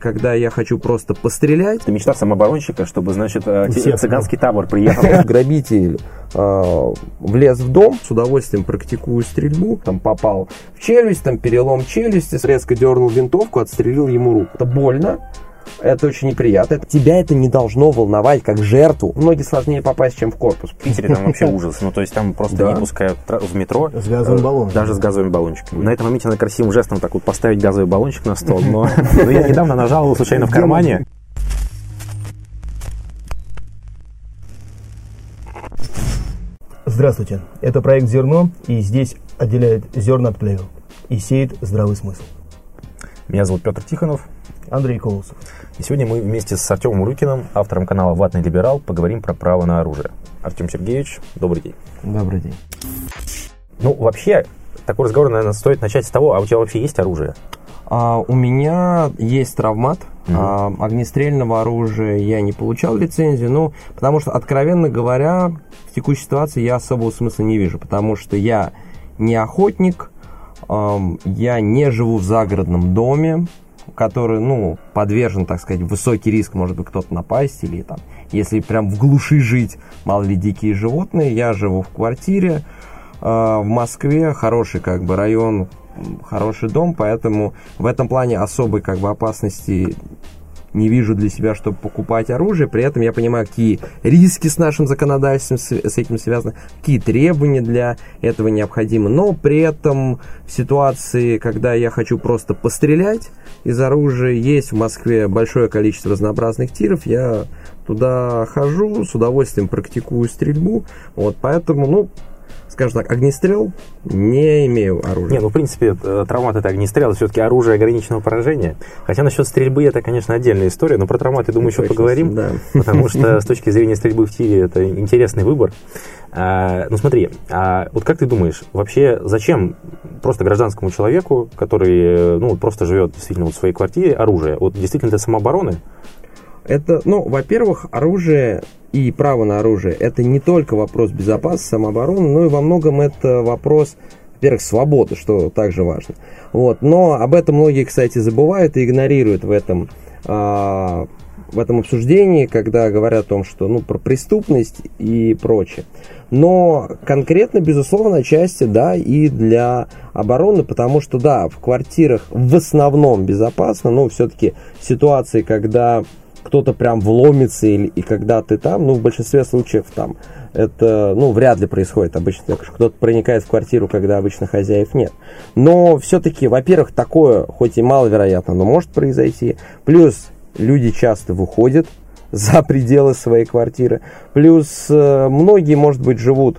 Когда я хочу просто пострелять, Это мечта самооборонщика, чтобы, значит, э, Всех. цыганский табор приехал. грабитель э, влез в дом, с удовольствием практикую стрельбу, там попал в челюсть, там перелом челюсти, резко дернул винтовку, отстрелил ему руку. Это больно, это очень неприятно. Это- Тебя это не должно волновать как жертву. Многие сложнее попасть, чем в корпус. В Питере там вообще ужас. Ну, то есть там просто Да. не пускают в метро. С газовым э, баллоном. Даже с газовыми баллончиками. На этом моменте надо красивым жестом так вот поставить газовый баллончик на стол. Но но я недавно нажал его случайно в кармане. Здравствуйте, это проект «Зерно», и здесь отделяет зерна от плевел и сеет здравый смысл. Меня зовут Петр Тихонов. Андрей Колосов. И сегодня мы вместе с Артемом Урюкиным, автором канала «Ватный либерал», поговорим про право на оружие. Артем Сергеевич, добрый день. Добрый день. Ну, вообще, такой разговор, наверное, стоит начать с того, а у тебя вообще есть оружие? А, у меня есть травмат. Мгм. А, огнестрельного оружия я не получал лицензию, ну, потому что, откровенно говоря, в текущей ситуации я особого смысла не вижу, потому что я не охотник, я не живу в загородном доме, который, ну, подвержен, так сказать, высокий риск, может быть, кто-то напасть или там, если прям в глуши жить, мало ли дикие животные, я живу в квартире, а, в Москве хороший как бы район, хороший дом, поэтому в этом плане особой как бы опасности не вижу для себя, чтобы покупать оружие. При этом я понимаю, какие риски с нашим законодательством с этим связаны, какие требования для этого необходимы. Но при этом в ситуации, когда я хочу просто пострелять из оружия, есть в Москве большое количество разнообразных тиров, я туда хожу, с удовольствием практикую стрельбу. Вот, поэтому, ну, скажем так, огнестрел не имею оружия. Не, ну, в принципе, э, травмат это огнестрел, все-таки оружие ограниченного поражения. Хотя насчет стрельбы это, конечно, отдельная история, но про травмат, я думаю, еще Точно, поговорим. да. Потому что с точки зрения стрельбы в тире это интересный выбор. А, ну смотри, а вот как ты думаешь, вообще зачем просто гражданскому человеку, который э, ну, просто живет действительно вот в своей квартире, оружие? Вот действительно для самообороны? Это, ну, во-первых, оружие и право на оружие – это не только вопрос безопасности, самообороны, но и во многом это вопрос, во-первых, свободы, что также важно. Вот. Но об этом многие, кстати, забывают и игнорируют в этом, а, в этом обсуждении, когда говорят о том, что, ну, про преступность и прочее. Но конкретно, безусловно, отчасти, да, и для обороны, потому что, да, в квартирах в основном безопасно, но все-таки ситуации, когда кто-то прям вломится или, и когда ты там, ну, в большинстве случаев там это, ну, вряд ли происходит обычно, кто-то проникает в квартиру, когда обычно хозяев нет. Но все-таки, во-первых, такое, хоть и маловероятно, но может произойти. Плюс люди часто выходят за пределы своей квартиры. Плюс э, многие, может быть, живут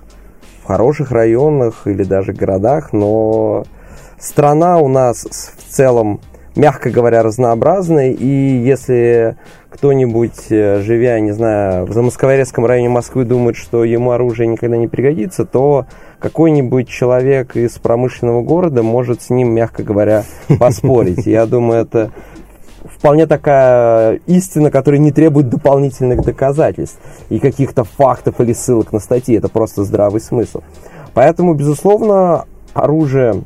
в хороших районах или даже городах, но страна у нас в целом, мягко говоря, разнообразная, и если кто-нибудь, э, живя, не знаю, в Замоскворецком районе Москвы, думает, что ему оружие никогда не пригодится, то какой-нибудь человек из промышленного города может с ним, мягко говоря, поспорить. Я думаю, это вполне такая истина, которая не требует дополнительных доказательств и каких-то фактов или ссылок на статьи. Это просто здравый смысл. Поэтому, безусловно, оружие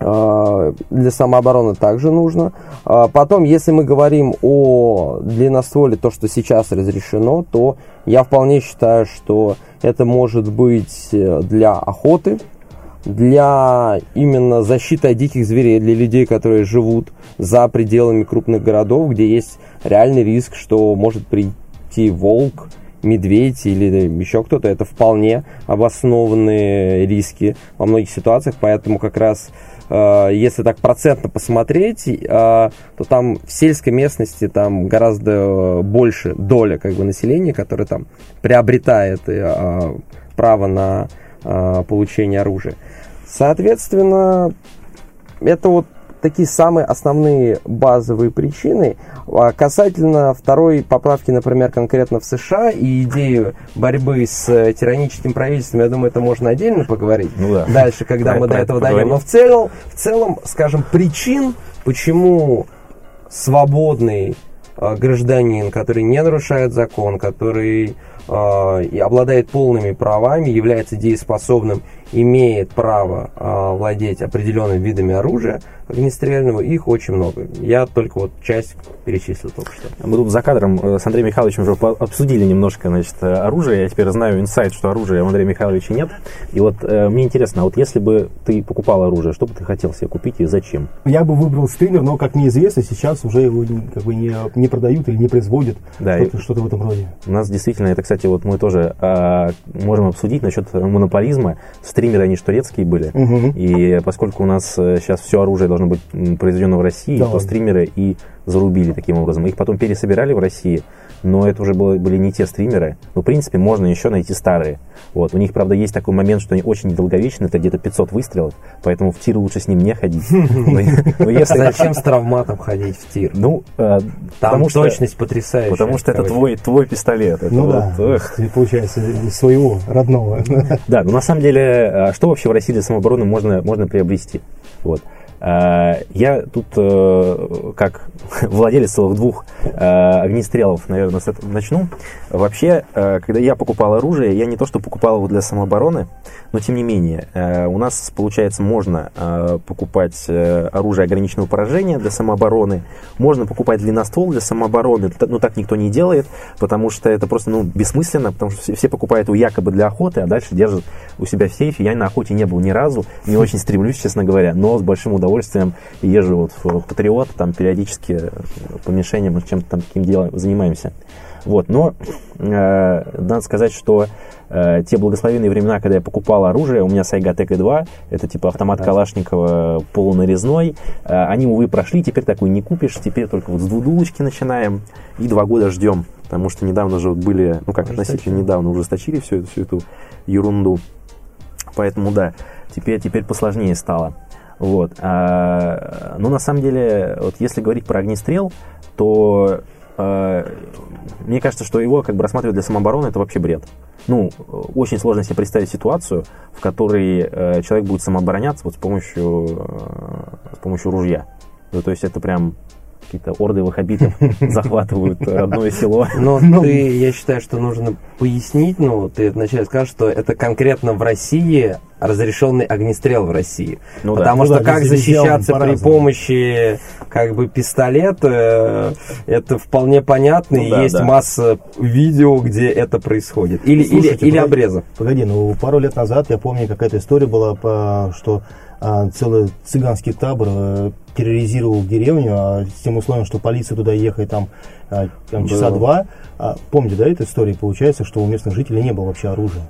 для самообороны также нужно. А Потом, если мы говорим о длинностволе, то, что сейчас разрешено, то я вполне считаю, что это может быть э, для охоты, для именно защиты от диких зверей, для людей, которые живут за пределами крупных городов, где есть реальный риск, что может прийти волк, медведь или еще кто-то. Это вполне обоснованные риски во многих ситуациях, поэтому как раз если так процентно посмотреть, э, то там в сельской местности там гораздо больше доля как бы населения, которое там приобретает э, право на э, получение оружия. Соответственно, это вот такие самые основные базовые причины. А Касательно второй поправки, например, конкретно в США и идею борьбы с э, тираническим правительством, я думаю, это можно отдельно поговорить. Ну да. Дальше, когда Про- мы про до это этого дойдем. Но в целом, в целом, скажем, причин, почему свободный э, гражданин, который не нарушает закон, который э, и обладает полными правами, является дееспособным, имеет право э, владеть определенными видами оружия, огнестрельного, их очень много. Я только вот часть перечислил только что. Мы тут за кадром э, с Андреем Михайловичем уже обсудили немножко значит, э, оружие. Я теперь знаю инсайт, что оружия у Андрея Михайловича нет. И вот э, мне интересно, а вот если бы ты покупал оружие, что бы ты хотел себе купить и зачем? Я бы выбрал стример, но, как мне известно, сейчас уже его как бы не, не продают или не производят. Да, что-то, что-то в этом роде. У нас действительно, это, кстати, вот мы тоже э, можем обсудить насчет монополизма. Стримеры, они же турецкие были. Угу. И поскольку у нас сейчас все оружие должно быть произведено в России, да, то стримеры и зарубили таким образом. Их потом пересобирали в России, но это уже было, были не те стримеры. Но, в принципе, можно еще найти старые. Вот. У них, правда, есть такой момент, что они очень недолговечны, это где-то 500 выстрелов, поэтому в тир лучше с ним не ходить. Зачем с травматом ходить в тир? Ну, э, там точность потрясающая. Потому что это твой, пистолет. Ну да, получается, своего, родного. Да, но на самом деле, а что вообще в России для самообороны можно приобрести? Вот. Э, я тут, э, как владелец целых двух э, огнестрелов, наверное, с этого начну. Вообще, когда я покупал оружие, я не то что покупал его для самообороны, но тем не менее, у нас, получается, можно покупать оружие ограниченного поражения для самообороны, можно покупать длинноствол для самообороны, но так никто не делает, потому что это просто ну, бессмысленно, потому что все покупают его якобы для охоты, а дальше держат у себя в сейфе. Я на охоте не был ни разу, не очень стремлюсь, честно говоря, но с большим удовольствием езжу вот в Патриот, там периодически по мишеням чем-то там таким делом занимаемся. Вот, но э, надо сказать, что э, те благословенные времена, когда я покупал оружие, у меня Сайга ТК-2, это типа автомат да. Калашникова полунарезной, э, они, увы, прошли, теперь такой не купишь, теперь только вот с двудулочки начинаем и два года ждем, потому что недавно же были, ну как относительно недавно ужесточили всю, всю эту ерунду, поэтому да, теперь, теперь посложнее стало. Вот. А, ну, на самом деле, вот если говорить про огнестрел, то а, мне кажется, что его как бы рассматривать для самообороны это вообще бред. Ну, очень сложно себе представить ситуацию, в которой э, человек будет самообороняться вот с помощью, э, с помощью ружья. Ну, то есть это прям какие-то орды ваххабитов захватывают родное село. Но ну, ты, я считаю, что нужно пояснить, ну, ты вначале скажешь, что это конкретно в России разрешенный огнестрел в России. Ну, Потому да. что ну, да, как защищаться при помощи как бы пистолета, это вполне понятно, ну, и да, есть да. масса видео, где это происходит. Или, Слушайте, или, или обрезов. Погоди, ну пару лет назад я помню, какая-то история была, что целый цыганский табор э, терроризировал деревню, а с тем условием, что полиция туда ехает там, а, там часа два. А, помните, да, эта история? Получается, что у местных жителей не было вообще оружия.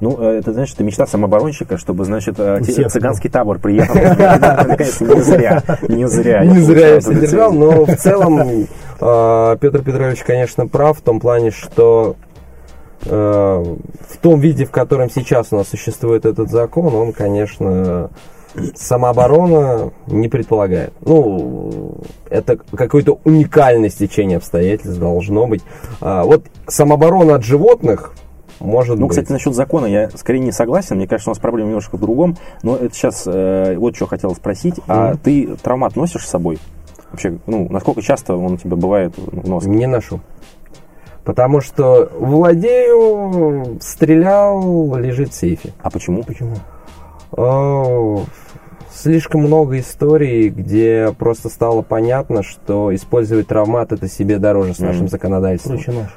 Ну, э, это значит, это мечта самооборонщика, чтобы, значит, э, Всех, цыганский табор приехал. Наконец, не зря. Не зря. Не зря я содержал, но в целом Петр Петрович, конечно, прав в том плане, что в том виде, в котором сейчас у нас существует этот закон, он, конечно, самооборона не предполагает. Ну, это какое-то уникальное стечение обстоятельств должно быть. А, вот самооборона от животных может ну, быть. кстати, насчет закона я скорее не согласен. Мне кажется, у нас проблема немножко в другом. Но это сейчас э, вот что хотел спросить. Mm-hmm. А ты травмат носишь с собой? Вообще, ну, насколько часто он у тебя бывает в носке? Не ношу. Потому что владею, стрелял, лежит в сейфе. А почему? Почему? О, слишком много историй, где просто стало понятно, что использовать травмат это себе дороже с нашим законодательством. Проще нож.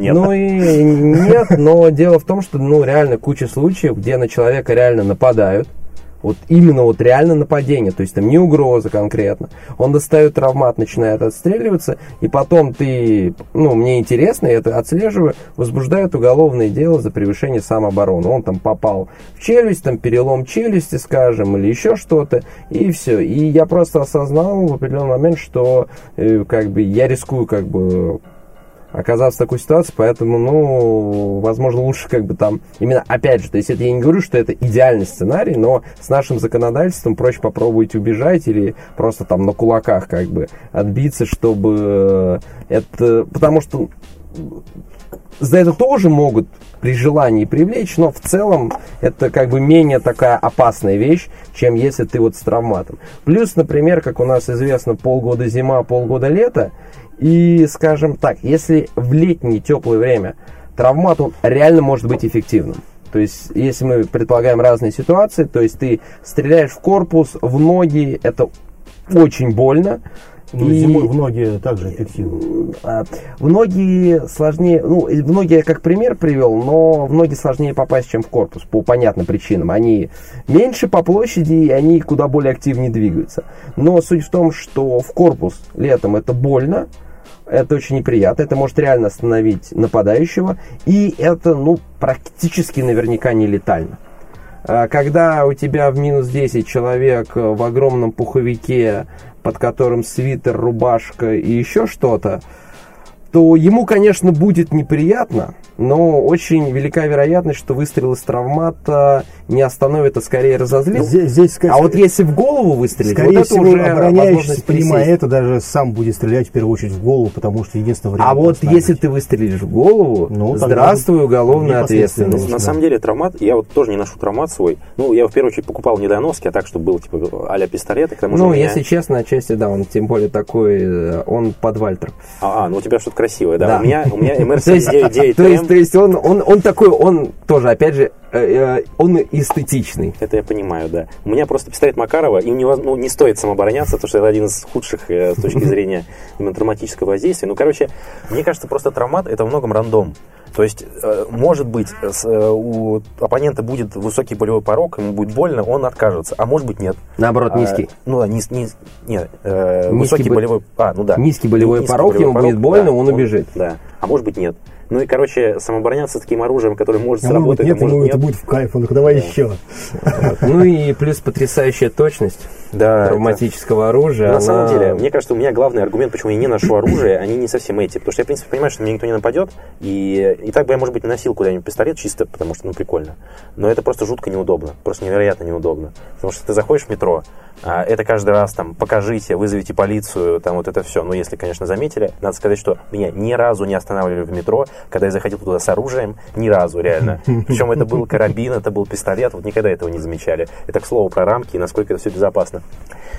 Нет. Ну и нет, но дело в том, что ну реально куча случаев, где на человека реально нападают, вот именно вот реально нападение, то есть там не угроза конкретно. Он достает травмат, начинает отстреливаться, и потом ты, ну, мне интересно, я это отслеживаю, возбуждают уголовное дело за превышение самообороны. Он там попал в челюсть, там перелом челюсти, скажем, или еще что-то, и все. И я просто осознал в определенный момент, что э, как бы я рискую как бы оказаться в такой ситуации, поэтому, ну, возможно, лучше как бы там, именно, опять же, то есть это я не говорю, что это идеальный сценарий, но с нашим законодательством проще попробовать убежать или просто там на кулаках как бы отбиться, чтобы это, потому что за это тоже могут при желании привлечь, но в целом это как бы менее такая опасная вещь, чем если ты вот с травматом. Плюс, например, как у нас известно, полгода зима, полгода лето, и, скажем так, если в летнее теплое время травмат, он реально может быть эффективным. То есть, если мы предполагаем разные ситуации, то есть ты стреляешь в корпус, в ноги, это очень больно. Ну, и... зимой в ноги также эффективно. А, в ноги сложнее, ну, в ноги я как пример привел, но в ноги сложнее попасть, чем в корпус, по понятным причинам. Они меньше по площади, и они куда более активнее двигаются. Но суть в том, что в корпус летом это больно, это очень неприятно, это может реально остановить нападающего, и это, ну, практически наверняка не летально. А, когда у тебя в минус 10 человек в огромном пуховике под которым свитер, рубашка и еще что-то, то ему, конечно, будет неприятно, но очень велика вероятность, что выстрел из травмата не остановит, а скорее разозлит. Здесь, здесь, а вот если в голову выстрелить, скорее вот всего, это уже обороняющийся, понимая это, даже сам будет стрелять в первую очать в голову, потому что единственное время... А вот если ты выстрелишь в голову, ну, здравствуй, уголовная ответственность. На, самом деле травмат, я вот тоже не ношу травмат свой. Ну, я в первую очередь покупал недоноски, а так, чтобы был типа а-ля пистолет. К тому ну, меня... если честно, отчасти, да, он тем более такой, э, он под Вальтер. А, а ну у тебя что-то красивое, да? да. У меня, у меня MR79 То есть, то есть он, он, он такой, он тоже, опять же, э, э, он эстетичный. Это я понимаю, да. У меня просто пистолет Макарова, им не, ну, не стоит самообороняться, потому что это один из худших э, с точки зрения именно травматического воздействия. Ну, короче, мне кажется, просто травмат это во многом рандом. То есть, может быть, у оппонента будет высокий болевой порог, ему будет больно, он откажется. А может быть, нет. Наоборот, а, низкий. А, ну, низ, низ, нет, э, низкий высокий болевой... А, ну да. Низкий болевой низкий порог, болевой ему порог, будет больно, да, он убежит. Да. А может быть, нет. Ну и, короче, самообороняться таким оружием, которое может а сработать, может, нет, а может, нет. это будет в кайф, ну давай да. еще. Ну и плюс потрясающая точность да, травматического это... оружия. На она... самом деле, мне кажется, у меня главный аргумент, почему я не ношу оружие, они не совсем эти. Потому что я, в принципе, понимаю, что мне никто не нападет. И, и так бы я, может быть, носил куда-нибудь пистолет чисто, потому что, ну, прикольно. Но это просто жутко неудобно. Просто невероятно неудобно. Потому что ты заходишь в метро, а это каждый раз там покажите, вызовите полицию, там вот это все. Но если, конечно, заметили, надо сказать, что меня ни разу не останавливали в метро, когда я заходил туда с оружием, ни разу реально. Причем это был карабин, это был пистолет, вот никогда этого не замечали. Это, к слову, про рамки и насколько это все безопасно.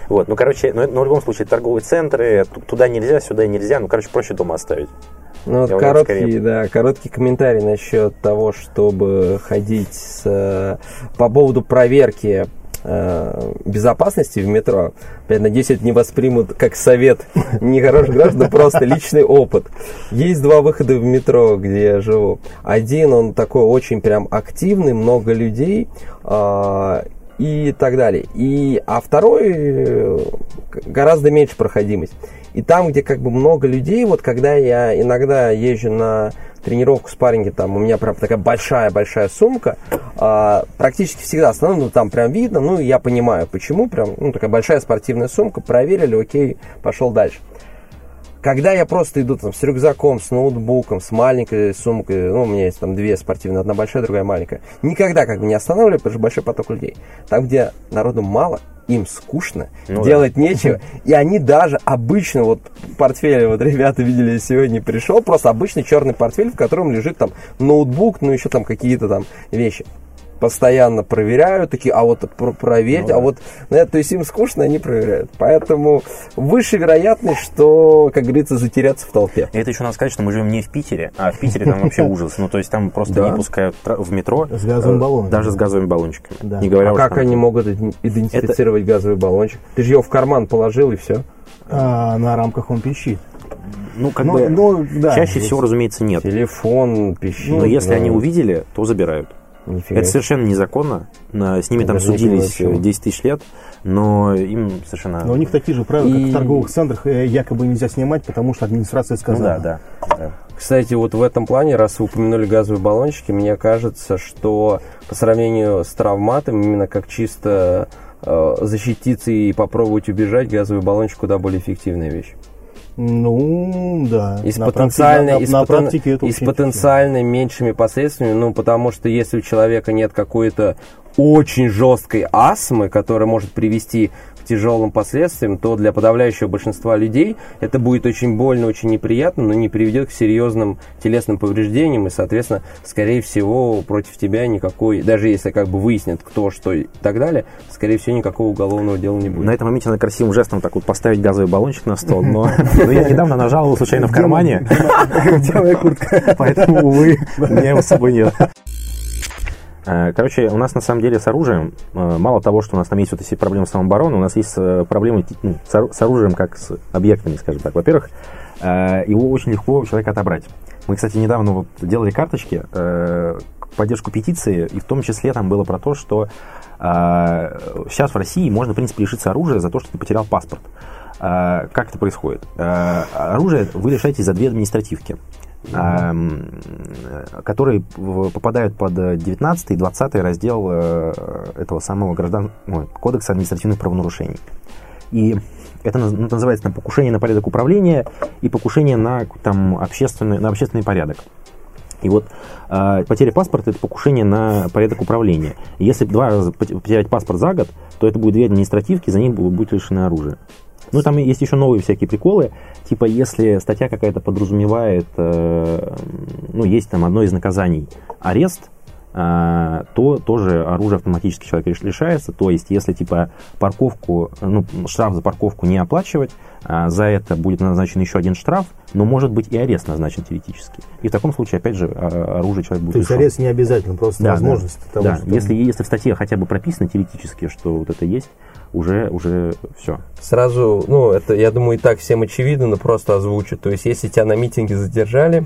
Вот, ну, короче, но, но в любом случае торговые центры, туда нельзя, сюда нельзя, ну, короче, проще дома оставить. Ну, вот короткий, да, короткий комментарий насчет того, чтобы ходить с, по поводу проверки э, безопасности в метро. Я надеюсь, это не воспримут как совет нехороших граждан, просто личный опыт. Есть два выхода в метро, где я живу. Один, он такой очень прям активный, много людей, э, и так далее. И, а второй э, гораздо меньше проходимость. И там, где как бы много людей, вот когда я иногда езжу на тренировку спарринги, там у меня прям такая большая-большая сумка, а, практически всегда основном, ну там прям видно, ну я понимаю, почему, прям, ну такая большая спортивная сумка, проверили, окей, пошел дальше. Когда я просто иду там с рюкзаком, с ноутбуком, с маленькой сумкой, ну, у меня есть там две спортивные, одна большая, другая маленькая, никогда как бы не останавливаю, потому что большой поток людей. Там, где народу мало, им скучно, ну, делать да. нечего. И они даже обычно, вот портфель, вот ребята видели сегодня, пришел, просто обычный черный портфель, в котором лежит там ноутбук, ну еще там какие-то там вещи постоянно проверяют, такие, а вот про проверь, ну, а вот, ну, то есть им скучно, они проверяют. Поэтому выше вероятность, что, как говорится, затеряться в толпе. И это еще надо сказать, что мы живем не в Питере, а в Питере там вообще ужас. Ну, то есть там просто не пускают в метро. С газовыми э, баллонами. Даже с газовыми баллончиками. Да. Не говоря а как они могут идентифицировать газовый баллончик? Ты же его в карман положил и все. А, на рамках он пищит. Ну, как ну, бы, ну, да, чаще всего, разумеется, нет. Телефон, пищит. Но если они увидели, то забирают. Нифига. Это совершенно незаконно. С ними там судились 10 тысяч лет, но им совершенно... Но у них такие же правила, и... как в торговых центрах, э, якобы нельзя снимать, потому что администрация сказала. Ну, да, да, да. Кстати, вот в этом плане, раз вы упомянули газовые баллончики, мне кажется, что по сравнению с травматом, именно как чисто э, защититься и попробовать убежать, газовый баллончик куда более эффективная вещь. Ну, да. И с, потенциально, практике, на, с, на, практике это и с потенциально меньшими последствиями, ну, потому что если у человека нет какой-то очень жесткой астмы, которая может привести тяжелым последствиям, то для подавляющего большинства людей это будет очень больно, очень неприятно, но не приведет к серьезным телесным повреждениям, и, соответственно, скорее всего, против тебя никакой, даже если как бы выяснят, кто, что и так далее, скорее всего, никакого уголовного дела не будет. На этом моменте надо красивым жестом так вот поставить газовый баллончик на стол, но я недавно нажал случайно в кармане, поэтому, увы, у меня его с собой нет. Э, короче, у нас на самом деле с оружием, э, мало того, что у нас там есть вот эти проблемы с самообороной, у нас есть э, проблемы ну, с оружием как с объектами, скажем так. Во-первых, его очень легко у человека отобрать. Мы, кстати, недавно вот делали карточки поддержку петиции, и в том числе там было про то, что сейчас в России можно, в принципе, лишиться оружия за то, что ты потерял паспорт. Как это происходит? Оружие вы лишаетесь за две административки. Которые попадают под 19 и 20 раздел э, этого самого граждан, ну, кодекса административных правонарушений. И это называется там, покушение на порядок управления и покушение на, там, общественный, на общественный порядок. И вот э, потеря паспорта – это покушение на порядок управления. если два раза потерять паспорт за год, то это будет две административки, за ним будет лишено оружия. Ну, там есть еще новые всякие приколы. Типа, если статья какая-то подразумевает, э, ну, есть там одно из наказаний арест, э, то тоже оружие автоматически человек лишается. То есть, если типа парковку, ну, штраф за парковку не оплачивать, э, за это будет назначен еще один штраф, но может быть и арест назначен теоретически. И в таком случае, опять же, оружие человек будет То есть арест не обязательно, просто да, возможность да, того, да. Что... Если, если в статье хотя бы прописано теоретически, что вот это есть, уже, уже все. Сразу, ну, это, я думаю, и так всем очевидно, но просто озвучу. То есть, если тебя на митинге задержали...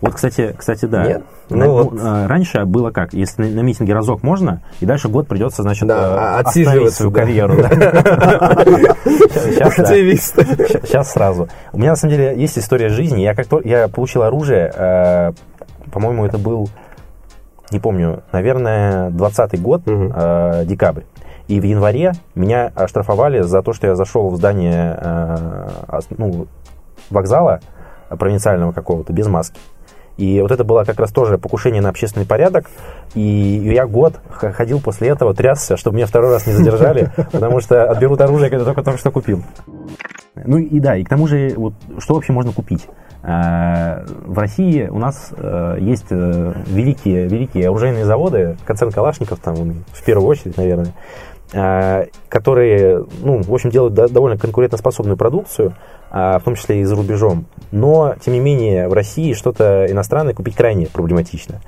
Вот, кстати, кстати, да. Нет? Ну, на, вот. А, раньше было как? Если на, на митинге разок можно, и дальше год придется, значит, да, э, отсиживать свою карьеру. Сейчас сразу. У меня, на самом деле, есть история жизни. Я как я получил оружие, э, по-моему, это был, не помню, наверное, 20 год, э, декабрь. И в январе меня оштрафовали за то, что я зашел в здание э, ну, вокзала провинциального какого-то без маски. И вот это было как раз тоже покушение на общественный порядок. И я год ходил после этого, трясся, чтобы меня второй раз не задержали, потому что отберут оружие, когда только только что купил. Ну и да, и к тому же, вот, что вообще можно купить? Э, в России у нас э, есть великие, великие оружейные заводы, концерн Калашников там в первую очередь, наверное, которые, ну, в общем, делают довольно конкурентоспособную продукцию, а, в том числе и за рубежом. Но, тем не менее, в России что-то иностранное купить крайне проблематично.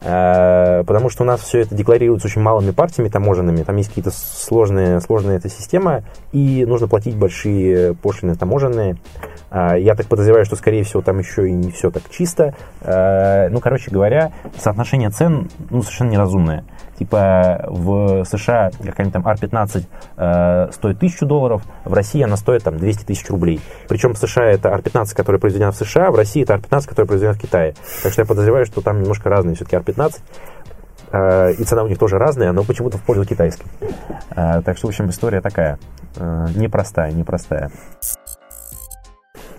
Э, потому что у нас все это декларируется очень малыми партиями таможенными, там есть какие-то сложные, сложная эта система, и нужно платить большие пошлины таможенные. Э, я так подозреваю, что, скорее всего, там еще и не все так чисто. Ну, короче говоря, соотношение цен ну, совершенно неразумное. Типа в США какая-нибудь там R15 э, стоит 1000 долларов, в России она стоит там 200 тысяч рублей. Причем в США это R15, которая произведена в США, в России это R15, которая произведена в Китае. Так что я подозреваю, что там немножко разные все-таки R15. Э, и цена у них тоже разная, но почему-то в пользу китайской. Э, так что, в общем, история такая. Э, непростая, непростая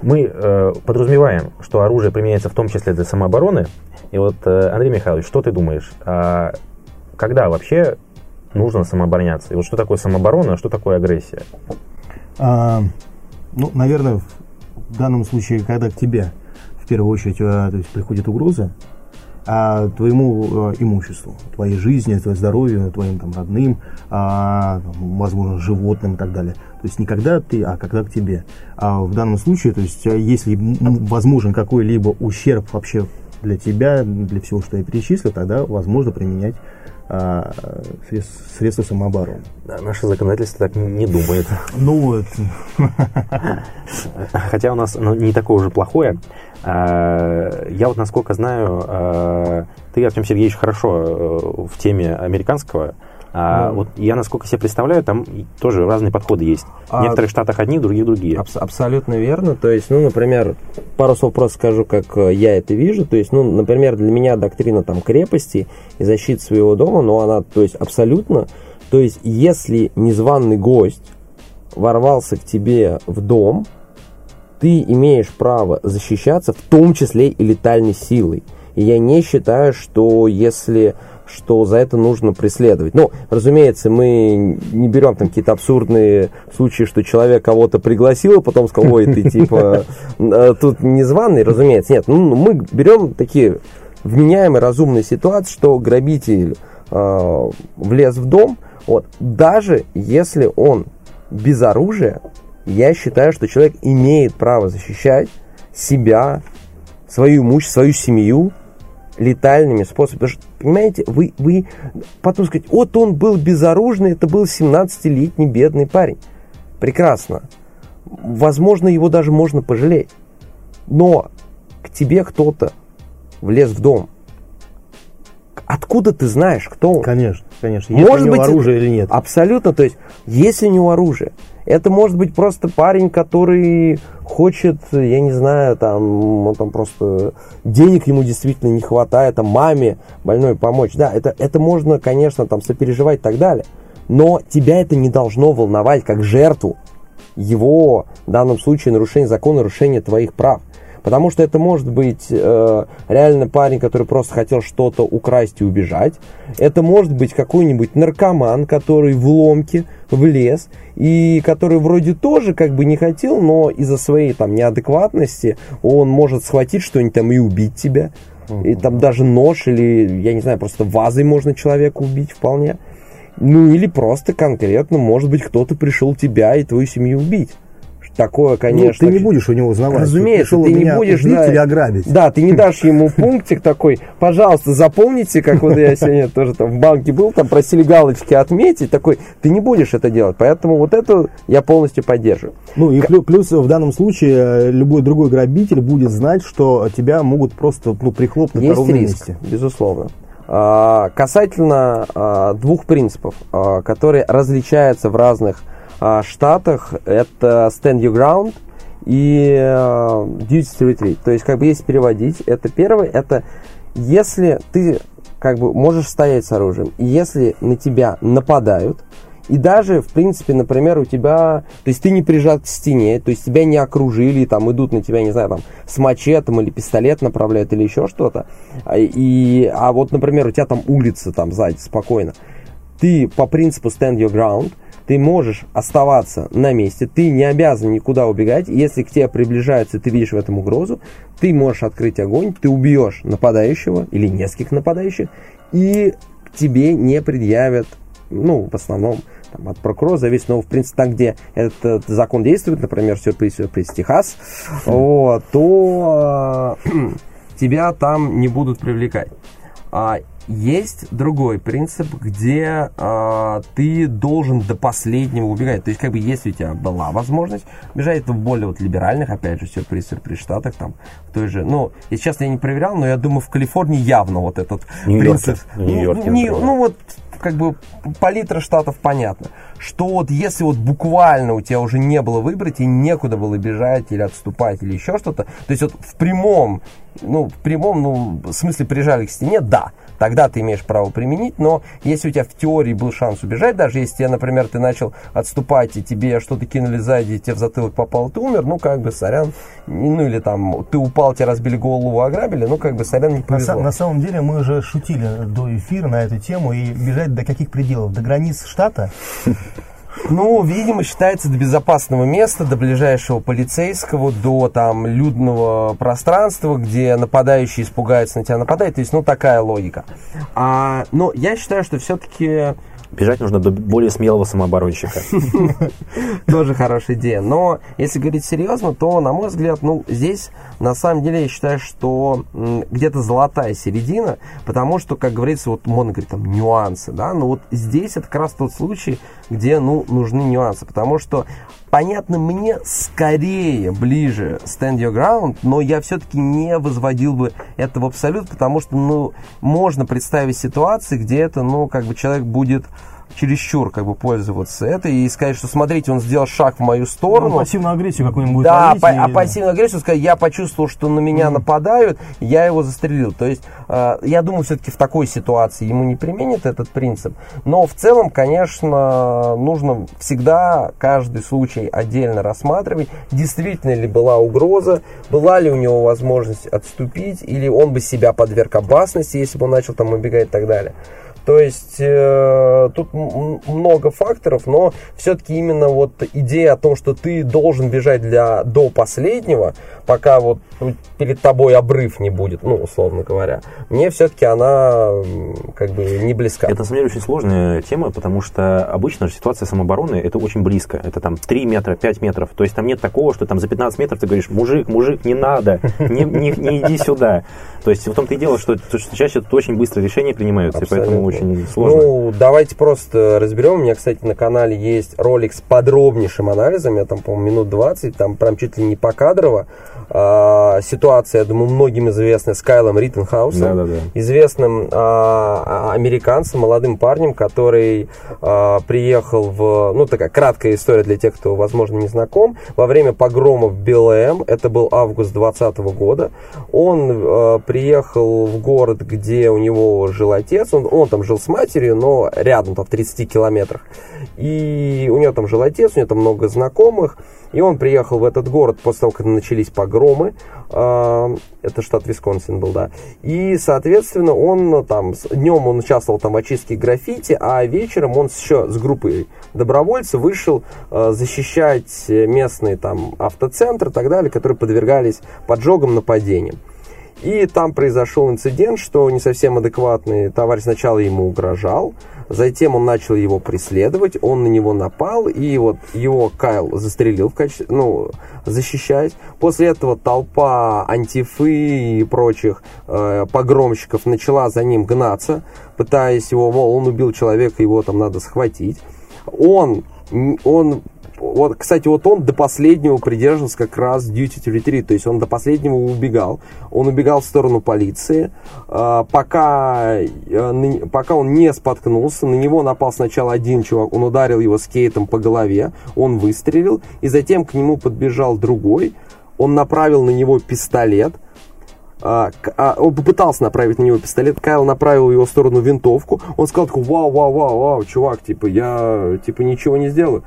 мы подразумеваем, что оружие применяется в том числе для самообороны. И вот, Андрей Михайлович, что ты думаешь? А когда вообще нужно самообороняться? И вот что такое самооборона, а что такое агрессия? А, ну, наверное, в данном случае, когда к тебе в первую очередь а, то есть, приходит угроза, а твоему а, имуществу, твоей жизни, твоему здоровью, твоим там, родным, а, возможно, животным и так далее. То есть не когда ты, а когда к тебе. А в данном случае, то есть если возможен какой-либо ущерб вообще для тебя, для всего, что я перечислил, тогда возможно применять а, средства самообороны. Да, наше законодательство так не думает. Ну вот. Хотя у нас оно не такое уже плохое. А, я вот, насколько знаю, а, ты, Артем Сергеевич, хорошо э, в теме американского а, mm. Вот я, насколько себе представляю, там тоже разные подходы есть. А, в некоторых штатах одни, в других другие. Аб- абсолютно верно. То есть, ну, например, пару слов просто скажу, как э, я это вижу. То есть, ну, например, для меня доктрина там крепости и защиты своего дома, ну, она, то есть, абсолютно. То есть, если незваный гость ворвался к тебе в дом, ты имеешь право защищаться, в том числе и летальной силой. И я не считаю, что если что за это нужно преследовать. Ну, разумеется, мы не берем там какие-то абсурдные случаи, что человек кого-то пригласил, а потом сказал, ой, ты типа э, тут незваный, разумеется. Нет, ну, мы берем такие вменяемые, разумные ситуации, что грабитель э, влез в дом, вот, даже если он без оружия, я считаю, что человек имеет право защищать себя, свою имущество, свою семью, летальными способами. Потому что, понимаете, вы, вы потом сказать, вот он был безоружный, это был 17-летний бедный парень. Прекрасно. Возможно, его даже можно пожалеть. Но к тебе кто-то влез в дом. Откуда ты знаешь, кто он? Конечно, конечно. Есть Может у него быть, оружие или нет? Абсолютно. То есть, если у него оружие, это может быть просто парень, который хочет, я не знаю, там, он там просто денег ему действительно не хватает, там, маме больной помочь. Да, это, это можно, конечно, там, сопереживать и так далее. Но тебя это не должно волновать как жертву его, в данном случае, нарушение закона, нарушение твоих прав. Потому что это может быть э, реально парень, который просто хотел что-то украсть и убежать. Это может быть какой-нибудь наркоман, который в ломке влез и который вроде тоже как бы не хотел, но из-за своей там неадекватности он может схватить что-нибудь там и убить тебя. И там даже нож или, я не знаю, просто вазой можно человека убить вполне. Ну или просто конкретно, может быть, кто-то пришел тебя и твою семью убить. Такое, конечно. Ну, ты не будешь у него узнавать. Разумеется, Пришел ты не будешь убить да, или ограбить. Да, ты не дашь ему пунктик такой, пожалуйста, запомните, как вот я сегодня тоже там в банке был, там просили галочки отметить, такой, ты не будешь это делать. Поэтому вот это я полностью поддерживаю. Ну и плю- плюс в данном случае э, любой другой грабитель будет знать, что тебя могут просто ну, прихлопнуть на Есть ровном риск, месте. безусловно. А, Касательно а, двух принципов, а, которые различаются в разных штатах, это stand your ground и а, duty to retreat. То есть, как бы, если переводить, это первое, это если ты как бы можешь стоять с оружием, если на тебя нападают, и даже, в принципе, например, у тебя, то есть ты не прижат к стене, то есть тебя не окружили, там идут на тебя, не знаю, там с мачетом или пистолет направляют или еще что-то, а, и, а вот, например, у тебя там улица там сзади спокойно, ты по принципу stand your ground, ты можешь оставаться на месте, ты не обязан никуда убегать. Если к тебе приближаются, и ты видишь в этом угрозу, ты можешь открыть огонь, ты убьешь нападающего или нескольких нападающих, и к тебе не предъявят, ну, в основном, там, от прокурора зависит, но, в принципе, там, где этот закон действует, например, сюрприз, сюрприз, Техас, вот, то э, тебя там не будут привлекать. А есть другой принцип, где а, ты должен до последнего убегать. То есть, как бы, если у тебя была возможность бежать, это в более вот либеральных, опять же, сюрприз, сюрприз штатах, там, в той же, ну, я сейчас я не проверял, но я думаю, в Калифорнии явно вот этот принцип. Нью-Йорке, Ну, не- ну, вот, как бы, палитра штатов понятно. Что вот если вот буквально у тебя уже не было выбрать и некуда было бежать или отступать или еще что-то, то есть вот в прямом, ну, в прямом, ну, в смысле прижали к стене, да, тогда ты имеешь право применить, но если у тебя в теории был шанс убежать, даже если, например, ты начал отступать и тебе что-то кинули сзади, и тебе в затылок попал, ты умер, ну, как бы, сорян, ну, или там, ты упал, тебе разбили голову, ограбили, ну, как бы, сорян, не На, повезло. са- на самом деле мы уже шутили до эфира на эту тему и бежать до каких пределов? До границ штата? Ну, видимо, считается до безопасного места, до ближайшего полицейского, до там людного пространства, где нападающий испугается на тебя нападает. То есть, ну, такая логика. А, но я считаю, что все-таки Бежать нужно до более смелого самооборонщика. тоже хорошая идея. Но если говорить серьезно, то, на мой взгляд, ну, здесь на самом деле я считаю, что где-то золотая середина, потому что, как говорится, вот можно говорить там нюансы, да, но вот здесь это как раз тот случай, где, ну, нужны нюансы, потому что Понятно, мне скорее ближе Stand Your Ground, но я все-таки не возводил бы это в абсолют, потому что, ну, можно представить ситуации, где это, ну, как бы человек будет чересчур как бы пользоваться этой и сказать, что смотрите, он сделал шаг в мою сторону. Ну, пассивную агрессию какую-нибудь Да, ловить и- а пассивную агрессию сказать, я почувствовал, что на меня нападают, я его застрелил. То есть, э, я думаю, все-таки в такой ситуации ему не применит этот принцип. Но в целом, конечно, нужно всегда каждый случай отдельно рассматривать, действительно ли была угроза, была ли у него возможность отступить, или он бы себя подверг опасности, если бы он начал там убегать и так далее. То есть э, тут много факторов, но все-таки именно вот идея о том, что ты должен бежать для, до последнего, пока вот ну, перед тобой обрыв не будет, ну, условно говоря, мне все-таки она как бы не близка. Это, на самом деле, очень сложная тема, потому что обычно же ситуация самообороны, это очень близко. Это там 3 метра, 5 метров. То есть там нет такого, что там за 15 метров ты говоришь, мужик, мужик, не надо, не, не, не иди сюда. То есть в том-то и дело, что, что чаще тут очень быстро решения принимаются, Абсолютно. и поэтому очень сложно. Ну, давайте просто разберем. У меня, кстати, на канале есть ролик с подробнейшим анализом, я там, по-моему, минут 20, там прям чуть ли не покадрово. А, ситуация, я думаю, многим известная с Кайлом Риттенхаусом, да, да, да. известным а, а, американцем, молодым парнем, который а, приехал в, ну, такая краткая история для тех, кто, возможно, не знаком, во время погрома в БЛМ, это был август 2020 года, он а, приехал в город, где у него жил отец, он, он там жил с матерью, но рядом, там, в 30 километрах, и у него там жил отец, у него там много знакомых, и он приехал в этот город после того, как начались погромы. А, это штат Висконсин был, да. И, соответственно, он там, днем он участвовал там в очистке граффити, а вечером он еще с группой добровольцев вышел а, защищать местные там автоцентры и так далее, которые подвергались поджогам, нападениям. И там произошел инцидент, что не совсем адекватный товарищ сначала ему угрожал, Затем он начал его преследовать, он на него напал, и вот его Кайл застрелил в качестве, ну, защищаясь. После этого толпа антифы и прочих э, погромщиков начала за ним гнаться, пытаясь его, мол, он убил человека, его там надо схватить. Он, он вот, кстати, вот он до последнего придерживался как раз duty to retreat, то есть он до последнего убегал. Он убегал в сторону полиции, а, пока, э, пока он не споткнулся, на него напал сначала один чувак, он ударил его скейтом по голове, он выстрелил, и затем к нему подбежал другой, он направил на него пистолет, а, а, он попытался направить на него пистолет, Кайл направил его в сторону винтовку, он сказал такой, вау, вау, вау, вау, чувак, типа, я, типа, ничего не сделаю.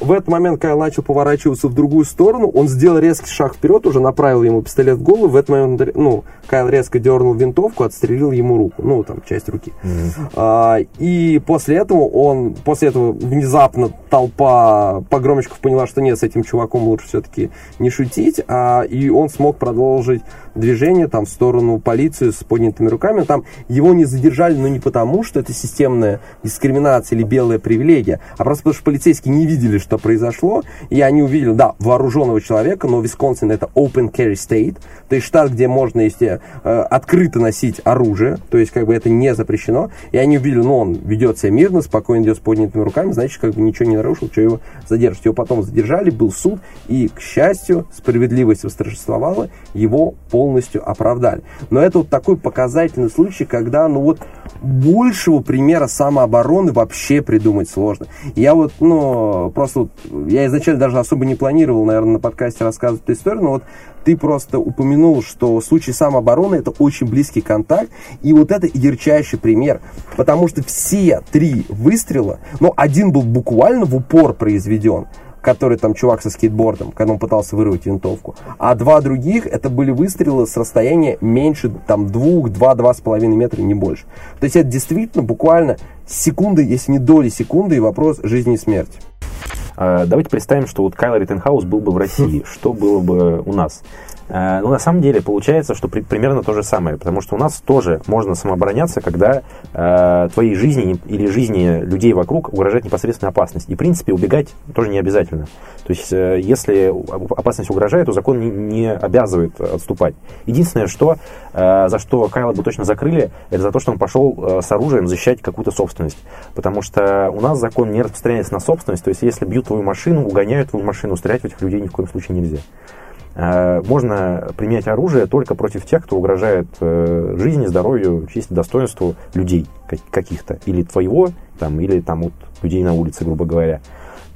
В этот момент Кайл начал поворачиваться в другую сторону, он сделал резкий шаг вперед, уже направил ему пистолет в голову, в этот момент, ну, Кайл резко дернул винтовку, отстрелил ему руку, ну, там, часть руки. Mm-hmm. А, и после этого он, после этого внезапно толпа погромщиков поняла, что нет, с этим чуваком лучше все-таки не шутить, а, и он смог продолжить движение там в сторону полиции с поднятыми руками. Там его не задержали, но не потому, что это системная дискриминация или белая привилегия, а просто потому, что полицейские не видели, что произошло, и они увидели, да, вооруженного человека, но Висконсин это open carry state, то есть штат, где можно, если э, открыто носить оружие, то есть как бы это не запрещено, и они увидели, ну, он ведет себя мирно, спокойно идет с поднятыми руками, значит, как бы ничего не нарушил, что его задержат. Его потом задержали, был суд, и, к счастью, справедливость восторжествовала, его полностью оправдали. Но это вот такой показательный случай, когда, ну вот, большего примера самообороны вообще придумать сложно. Я вот, ну, просто вот, я изначально даже особо не планировал, наверное, на подкасте рассказывать эту историю, но вот ты просто упомянул, что в случае самообороны это очень близкий контакт, и вот это ярчайший пример, потому что все три выстрела, ну, один был буквально в упор произведен, который там чувак со скейтбордом, когда он пытался вырвать винтовку. А два других, это были выстрелы с расстояния меньше там двух, два, два с половиной метра, не больше. То есть это действительно буквально секунды, если не доли секунды, и вопрос жизни и смерти. А, давайте представим, что вот Кайл Риттенхаус был бы в России. Что было бы у нас? А, ну, на самом деле, получается, что при, примерно то же самое, потому что у нас тоже можно самообороняться, когда э, твоей жизни или жизни людей вокруг угрожает непосредственная опасность. И, в принципе, убегать тоже не обязательно. То есть, э, если опасность угрожает, то закон не, не обязывает отступать. Единственное, что, э, за что Кайла бы точно закрыли, это за то, что он пошел э, с оружием защищать какую-то собственность. Потому что у нас закон не распространяется на собственность, то есть, если бьют твою машину, угоняют твою машину, стрелять в этих людей ни в коем случае нельзя. Э, можно применять оружие только против тех, кто угрожает э, жизни, здоровью, чести, достоинству людей каких-то. Или твоего, там, или там вот людей на улице, грубо говоря.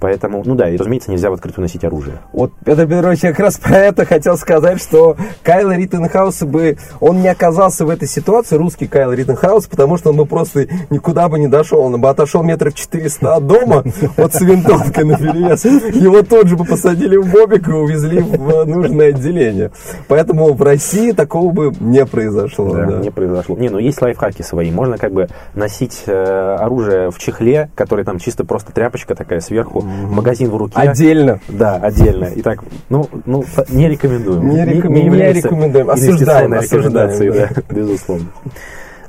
Поэтому, ну да, и разумеется, нельзя в открытую носить оружие. Вот, Петр Петрович, я как раз про это хотел сказать, что Кайл Риттенхаус бы, он не оказался в этой ситуации, русский Кайл Риттенхаус, потому что он бы просто никуда бы не дошел, он бы отошел метров 400 от дома, вот с винтовкой на перевес, его тут же бы посадили в бобик и увезли в нужное отделение. Поэтому в России такого бы не произошло. Да, да. не произошло. Не, ну есть лайфхаки свои. Можно как бы носить э, оружие в чехле, который там чисто просто тряпочка такая сверху, магазин в руке. Отдельно. Да, отдельно. И так, ну, ну не рекомендуем. Не реком- не является рекомендуем. Осуждаем, осуждаем, да, безусловно.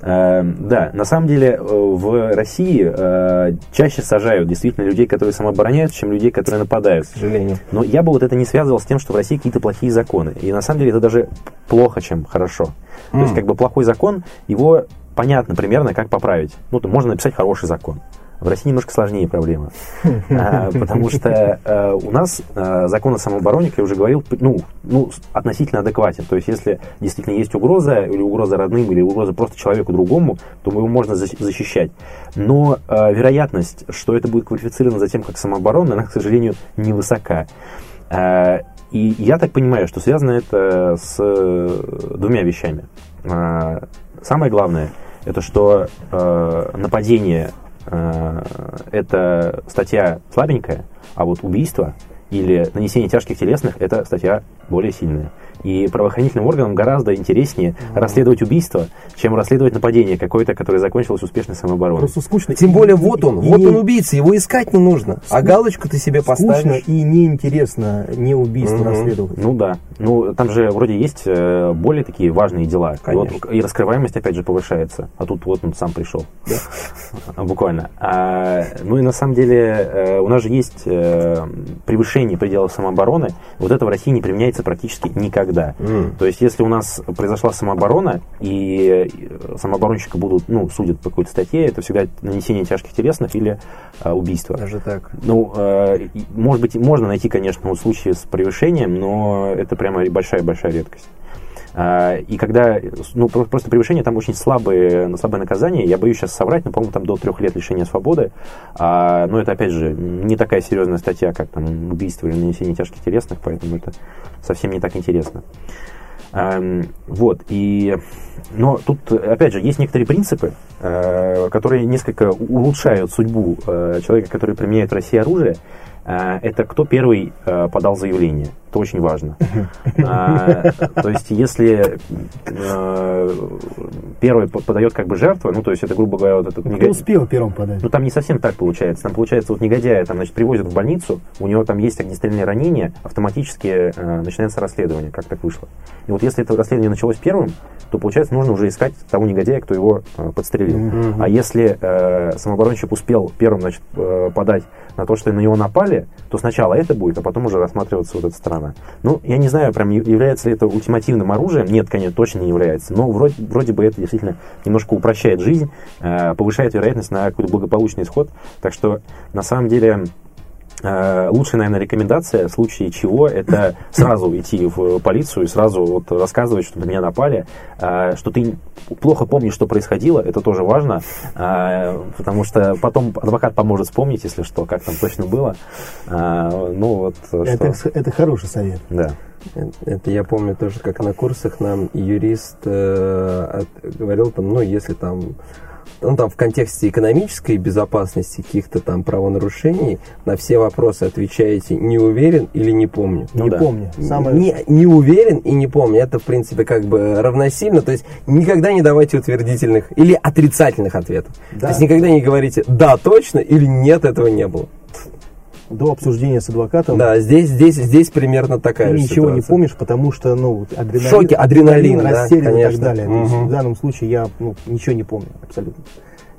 Э, Да, на самом деле э, в России э, чаще сажают действительно людей, которые самообороняются, чем людей, которые нападают. К сожалению. Но я бы вот это не связывал с тем, что в России какие-то плохие законы. И на самом деле это даже плохо, чем хорошо. То есть как бы плохой закон, его понятно примерно, как поправить. Ну, то можно написать хороший закон. В России немножко сложнее проблема. Потому что э, у нас э, закон о самообороне, как я уже говорил, ну, ну, относительно адекватен. То есть, если действительно есть угроза, или угроза родным, или угроза просто человеку другому, то его можно защ- защищать. Но э, вероятность, что это будет квалифицировано затем как самооборона, она, к сожалению, невысока. И я так понимаю, что связано это с двумя вещами. Самое главное, это что нападение э, это статья слабенькая, а вот убийство или нанесение тяжких телесных это статья более сильная. И правоохранительным органам гораздо интереснее расследовать убийство, чем расследовать нападение какое-то, которое закончилось успешной самообороной. Просто скучно. Тем И- более и- вот он, и вот не- он убийца, его искать не нужно. А Ску- галочку ты себе Скучно поставишь. и неинтересно не убийство Мгм. расследовать. Ну да. Ну, там же вроде есть э, более такие важные дела. И, вот, Конечно. и раскрываемость, опять же, повышается. А тут вот он сам пришел. А, Буквально. А, ну и на самом деле э, у нас же есть э, превышение пределов самообороны. Вот это в России не применяется практически никогда. М. То есть, если у нас произошла самооборона, и э, самооборонщика будут, ну, судят по какой-то статье, это всегда нанесение тяжких телесных или э, убийство. Даже так. Ну, и, может быть, можно найти, конечно, вот случаи с превышением, но это прямо большая-большая редкость. А, И когда, ну, про- просто превышение, там очень слабые, слабое наказание. Я боюсь сейчас соврать, но, по-моему, там до трех лет лишения свободы. А, но это, опять же, не такая серьезная статья, как там убийство или нанесение тяжких телесных, поэтому это совсем не так интересно. Эм, Вот, и... Но тут, опять же, есть некоторые принципы, э, которые несколько улучшают судьбу э, человека, который применяет в России оружие. Э, Это кто первый подал заявление. Это очень важно. А, То есть, если э, первый по- подает как бы жертва, ну, то есть, это, грубо говоря, вот этот Кто негодяй- успел первым подать? ну, там не совсем так получается. Там, получается, вот негодяя там, значит, привозят в больницу, у него там есть огнестрельное ранение, автоматически э, начинается расследование, как так вышло. И вот если это расследование началось первым, то, получается, нужно уже искать того негодяя, кто его э, подстрелил. А если самооборонщик успел первым, значит, подать на то, что на него напали, то сначала это будет, а потом уже рассматриваться вот эта сторона. Ну, я не знаю, прям яв- является ли это ультимативным оружием. Нет, конечно, точно не является. Но вроде, вроде бы это действительно немножко упрощает жизнь, э, повышает вероятность на какой-то благополучный исход. Так что, на самом деле, лучшая, наверное, рекомендация в случае чего это сразу идти в полицию и сразу вот рассказывать, что на меня напали, э, что ты плохо помнишь, что происходило, это тоже важно, э, потому что потом адвокат поможет вспомнить, если что, как там точно было. Э, Ну вот, Это, что, это хороший совет. да. Это я помню тоже, как на курсах нам юрист э, от- говорил там, ну, если там ну, там в контексте экономической безопасности каких-то там правонарушений на все вопросы отвечаете не уверен или не помню. Ну не да. помню. Самое... Не, не уверен и не помню. Это, в принципе, как бы равносильно. То есть никогда не давайте утвердительных или отрицательных ответов. Да. То есть никогда не говорите «да, точно» или «нет, этого не было». До обсуждения с адвокатом Да, здесь, здесь, здесь примерно такая ты же ничего не ситуация. помнишь, потому что, ну, адреналин, шоке, адреналин, да, растерян и так конечно. далее. То есть в данном случае я ну, ничего не помню абсолютно.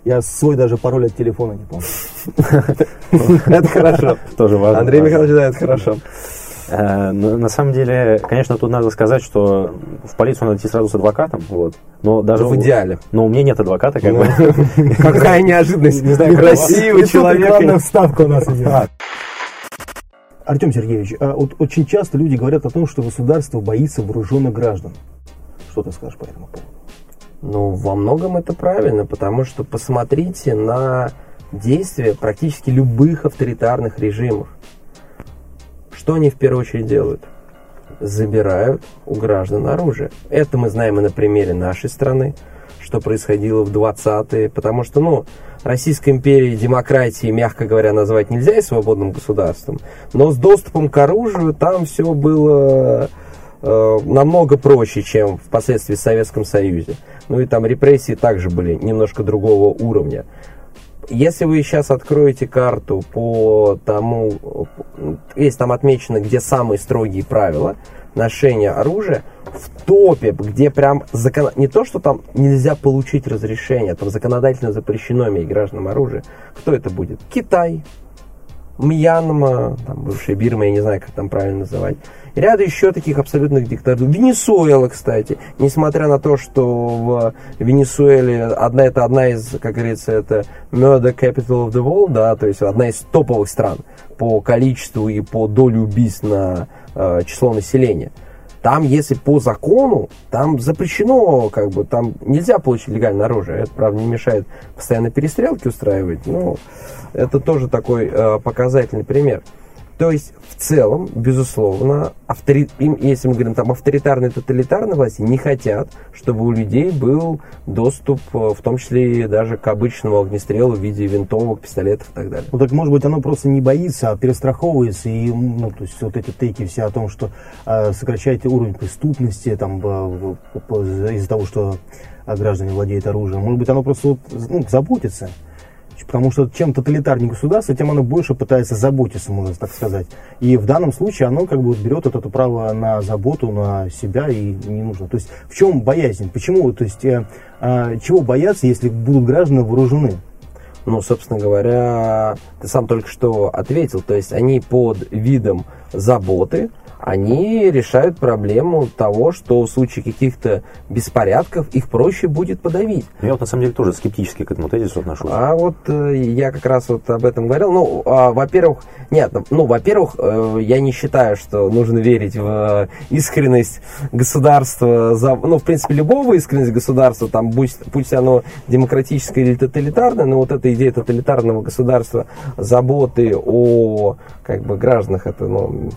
Я свой даже пароль от телефона не помню. Это хорошо. Тоже важно. Андрей Михайлович, да, это хорошо. Э, На самом деле, конечно, тут надо сказать, что в полицию надо идти сразу с адвокатом, вот. Но даже В идеале. Но у меня нет адвоката, как Ну, бы. Какая неожиданность. Не знаю, Красивый человек. Главная вставка у нас идет. Артем Сергеевич, а вот очень часто люди говорят о том, что государство боится вооруженных граждан. Что ты скажешь по этому поводу? Ну, во многом это правильно, потому что посмотрите на действия практически любых авторитарных режимов. Что они в первую очередь делают? Забирают у граждан оружие. Это мы знаем и на примере нашей страны, что происходило в 20-е, потому что, ну, Российской империи демократии, мягко говоря, назвать нельзя и свободным государством, но с доступом к оружию там все было э, намного проще, чем впоследствии в Советском Союзе. Ну и там репрессии также были немножко другого уровня. Если вы сейчас откроете карту по тому, есть там отмечено, где самые строгие правила ношения оружия, в топе, где прям закон... не то, что там нельзя получить разрешение, там законодательно запрещено иметь гражданам оружие. Кто это будет? Китай, Мьянма, там бывшая Бирма, я не знаю, как там правильно называть. И ряд еще таких абсолютных диктатур. Венесуэла, кстати, несмотря на то, что в Венесуэле одна, это одна из, как говорится, это murder capital of the world, да, то есть одна из топовых стран по количеству и по доле убийств на э, число населения. Там, если по закону, там запрещено, как бы, там нельзя получить легальное оружие. Это, правда, не мешает постоянно перестрелки устраивать, но это тоже такой э, показательный пример. То есть, в целом, безусловно, автори... если мы говорим там авторитарные, тоталитарные власти, не хотят, чтобы у людей был доступ, э, в том числе даже к обычному огнестрелу в виде винтовок, пистолетов и так далее. Ну так, может быть, оно просто не боится, а перестраховывается, и, ну, то есть, вот эти тейки все о том, что э, сокращаете уровень преступности, там, э, из-за того, что э, граждане владеют оружием, может быть, оно просто ну, заботится. Потому что чем тоталитарнее государство, тем оно больше пытается заботиться, можно так сказать. И в данном случае оно как бы вот берет вот это право на заботу, на себя и не нужно. То есть в чем боязнь? Почему? То есть э, э, чего бояться, если будут граждане вооружены? Ну, собственно говоря, ты сам только что ответил. То есть они под видом заботы они решают проблему того, что в случае каких-то беспорядков их проще будет подавить. Ну, я вот на самом деле тоже скептически к этому тезису отношусь. А вот э, я как раз вот об этом говорил. Ну, а, во-первых, нет, ну, во-первых, э, я не считаю, что нужно верить в искренность государства, за, ну, в принципе, любого искренность государства, там, пусть, пусть оно демократическое или тоталитарное, но вот идея тоталитарного государства, заботы о, как бы, гражданах, это, ну,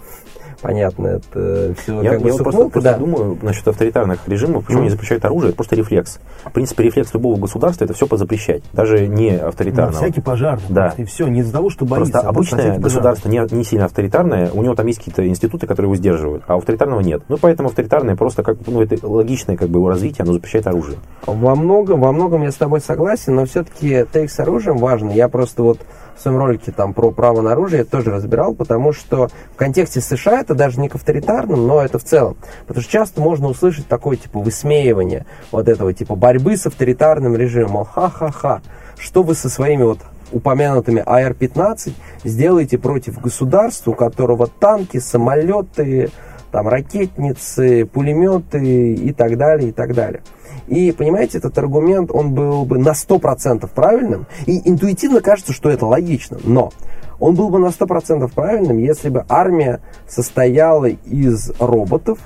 понятно, это все я, как бы я просто, просто да. думаю насчет авторитарных режимов, почему mm. они запрещают оружие, это просто рефлекс. В принципе, рефлекс любого государства это все позапрещать, даже не авторитарного. Да, всякий пожар, да. и все, не из-за того, что боится. Просто обычное государство не, не сильно авторитарное, у него там есть какие-то институты, которые его сдерживают, а авторитарного нет. Ну, поэтому авторитарное просто как, ну, это логичное как бы его развитие, оно запрещает оружие. Во многом, во многом я с тобой согласен, но все-таки тейк с оружием важно. Я просто вот в своем ролике там про право на оружие я тоже разбирал, потому что в контексте США это даже не к авторитарным, но это в целом. Потому что часто можно услышать такое типа высмеивание вот этого типа борьбы с авторитарным режимом. Ха-ха-ха, что вы со своими вот упомянутыми АР-15 сделаете против государства, у которого танки, самолеты, там ракетницы, пулеметы и так далее, и так далее. И, понимаете, этот аргумент, он был бы на 100% правильным, и интуитивно кажется, что это логично, но он был бы на 100% правильным, если бы армия состояла из роботов,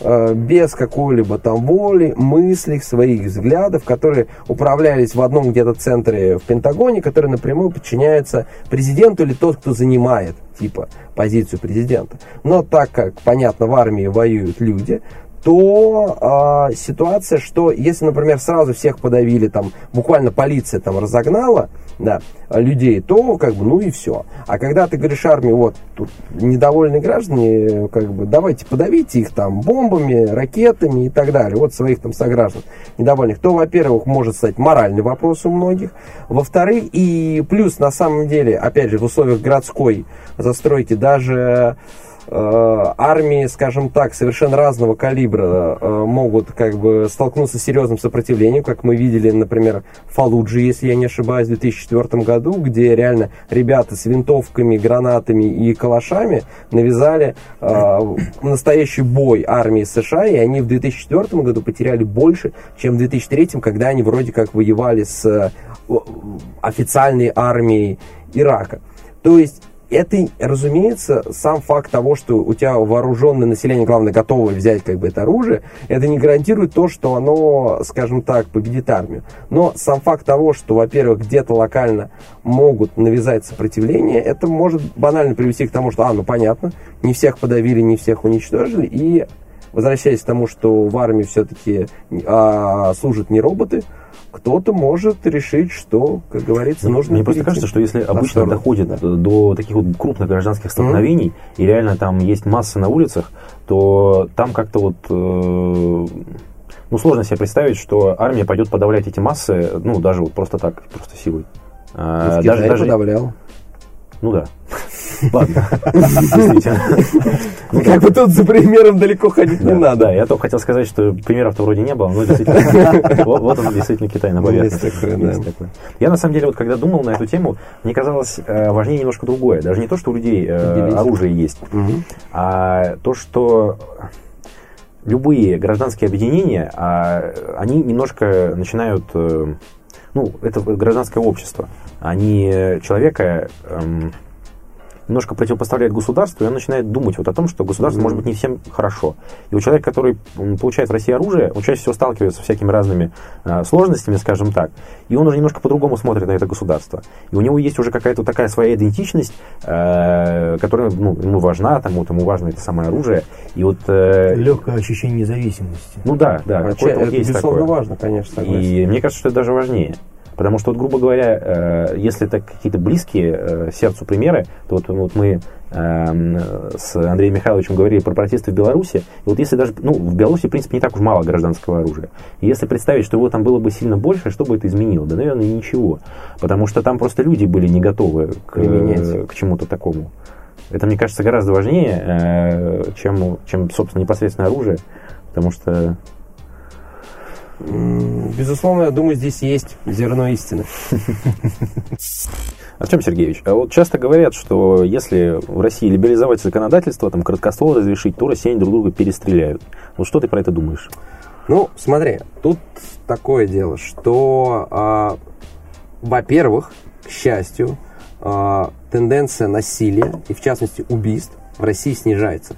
э, без какой-либо там воли, мыслей, своих взглядов, которые управлялись в одном где-то центре в Пентагоне, который напрямую подчиняется президенту или тот, кто занимает типа позицию президента. Но так как, понятно, в армии воюют люди, то э, ситуация, что если, например, сразу всех подавили, там, буквально полиция там разогнала, да, людей, то как бы, ну и все. А когда ты говоришь армии, вот, тут недовольные граждане, как бы, давайте подавите их там бомбами, ракетами и так далее, вот своих там сограждан недовольных, то, во-первых, может стать моральный вопрос у многих, во-вторых, и плюс, на самом деле, опять же, в условиях городской застройки даже армии, скажем так, совершенно разного калибра э, могут как бы столкнуться с серьезным сопротивлением, как мы видели, например, в Фалуджи, если я не ошибаюсь, в 2004 году, где реально ребята с винтовками, гранатами и калашами навязали э, настоящий бой армии США, и они в 2004 году потеряли больше, чем в 2003, когда они вроде как воевали с официальной армией Ирака. То есть это, разумеется, сам факт того, что у тебя вооруженное население, главное, готовое взять как бы это оружие, это не гарантирует то, что оно, скажем так, победит армию. Но сам факт того, что, во-первых, где-то локально могут навязать сопротивление, это может банально привести к тому, что, а, ну понятно, не всех подавили, не всех уничтожили, и возвращаясь к тому, что в армии все-таки а, служат не роботы, кто-то может решить, что, как говорится, нужно Мне просто кажется, что если обычно сторону. доходит до таких вот крупных гражданских столкновений, mm-hmm. и реально там есть масса на улицах, то там как-то вот... Э, ну, сложно себе представить, что армия пойдет подавлять эти массы, ну, даже вот просто так, просто силой. А, даже, даже подавлял. Ну да. Ладно, ну, Как бы тут за примером далеко ходить не надо. Да, я только хотел сказать, что примеров-то вроде не было, но действительно, вот он действительно Китай на поверхности. Я на самом деле, вот когда думал на эту тему, мне казалось э, важнее немножко другое. Даже не то, что у людей э, оружие есть, а то, что любые гражданские объединения, а, они немножко начинают э, ну, это гражданское общество. Они человека эм, немножко противопоставляет государству, и он начинает думать вот о том, что государство mm-hmm. может быть не всем хорошо. И у человека, который получает в России оружие, он чаще всего сталкивается с всякими разными э, сложностями, скажем так, и он уже немножко по-другому смотрит на это государство. И у него есть уже какая-то такая своя идентичность, э, которая ну, ему важна, там, вот ему важно это самое оружие. И вот, э, Легкое ощущение независимости. Ну да, да. А это вот есть безусловно такое. важно, конечно. Согласен. И мне кажется, что это даже важнее. Потому что, вот, грубо говоря, э, если это какие-то близкие э, сердцу примеры, то вот, вот мы э, с Андреем Михайловичем говорили про протесты в Беларуси. И вот если даже, ну, в Беларуси, в принципе, не так уж мало гражданского оружия. И если представить, что его там было бы сильно больше, что бы это изменило? Да, наверное, ничего. Потому что там просто люди были не готовы к, к чему-то такому. Это, мне кажется, гораздо важнее, чем, чем, собственно, непосредственное оружие. Потому что Безусловно, я думаю, здесь есть зерно истины. Артем Сергеевич, а вот часто говорят, что если в России либерализовать законодательство, там короткоствол разрешить, то россияне друг друга перестреляют. Вот что ты про это думаешь? Ну, смотри, тут такое дело, что, а, во-первых, к счастью, а, тенденция насилия и, в частности, убийств в России снижается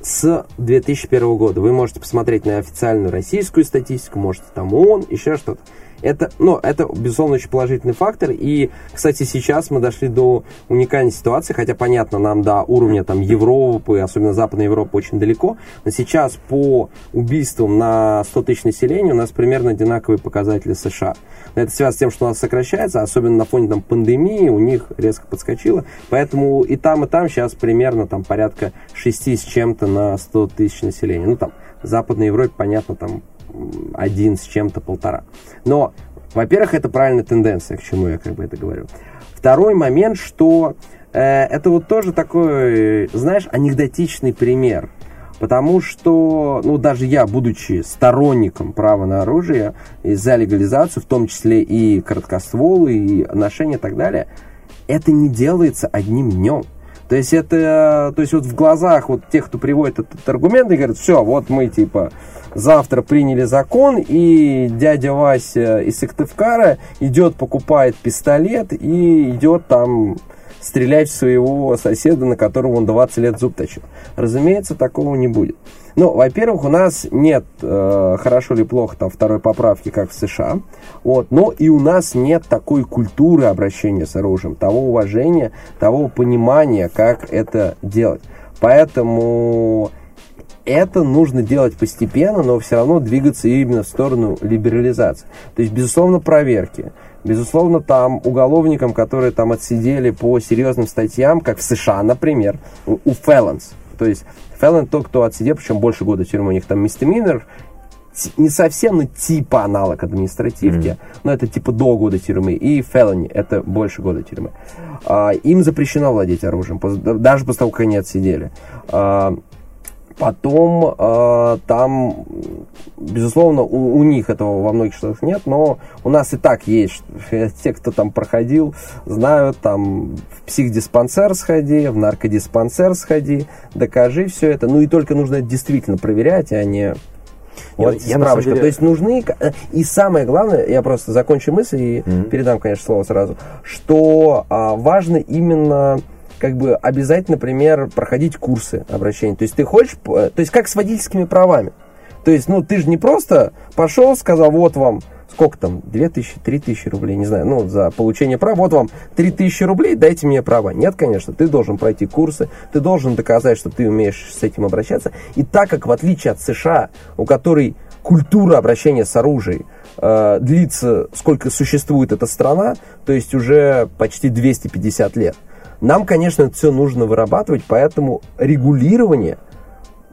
с 2001 года. Вы можете посмотреть на официальную российскую статистику, можете там ООН, еще что-то. Это, ну, это, безусловно, очень положительный фактор. И, кстати, сейчас мы дошли до уникальной ситуации, хотя, понятно, нам до уровня там, Европы, особенно Западной Европы, очень далеко. Но сейчас по убийствам на 100 тысяч населения у нас примерно одинаковые показатели США. Это связано с тем, что у нас сокращается, особенно на фоне там, пандемии у них резко подскочило. Поэтому и там, и там сейчас примерно там, порядка 6 с чем-то на 100 тысяч населения. Ну, там, в Западной Европе, понятно, там один с чем-то полтора. Но, во-первых, это правильная тенденция, к чему я как бы это говорю. Второй момент, что э, это вот тоже такой, знаешь, анекдотичный пример. Потому что, ну, даже я, будучи сторонником права на оружие и за легализацию, в том числе и короткостволы, и ношения и так далее, это не делается одним днем. То есть это, то есть вот в глазах вот тех, кто приводит этот аргумент и говорит, все, вот мы типа завтра приняли закон, и дядя Вася из Сыктывкара идет, покупает пистолет и идет там стрелять в своего соседа, на которого он 20 лет зуб точил. Разумеется, такого не будет. Ну, во-первых, у нас нет, э, хорошо или плохо, там, второй поправки, как в США, вот, но и у нас нет такой культуры обращения с оружием, того уважения, того понимания, как это делать. Поэтому это нужно делать постепенно, но все равно двигаться именно в сторону либерализации. То есть, безусловно, проверки. Безусловно, там уголовникам, которые там отсидели по серьезным статьям, как в США, например, у felons. То есть, felon тот, кто отсидел, причем больше года тюрьмы, у них там misdemeanor, не совсем, но типа аналог административки, mm-hmm. но это типа до года тюрьмы, и felony, это больше года тюрьмы. А, им запрещено владеть оружием, даже после того, как они отсидели. А, Потом э, там, безусловно, у, у них этого во многих штатах нет, но у нас и так есть. Те, кто там проходил, знают, там в психдиспансер сходи, в наркодиспансер сходи, докажи все это. Ну и только нужно действительно проверять, а не вот я, справочка. Деле... То есть нужны... Э, и самое главное, я просто закончу мысль и mm-hmm. передам, конечно, слово сразу, что а, важно именно как бы обязательно, например, проходить курсы обращения. То есть ты хочешь, то есть как с водительскими правами. То есть, ну, ты же не просто пошел, сказал, вот вам, сколько там, 2000, 3000 рублей, не знаю, ну, за получение права, вот вам 3000 рублей, дайте мне права. Нет, конечно, ты должен пройти курсы, ты должен доказать, что ты умеешь с этим обращаться. И так как, в отличие от США, у которой культура обращения с оружием э, длится, сколько существует эта страна, то есть уже почти 250 лет. Нам, конечно, это все нужно вырабатывать, поэтому регулирование –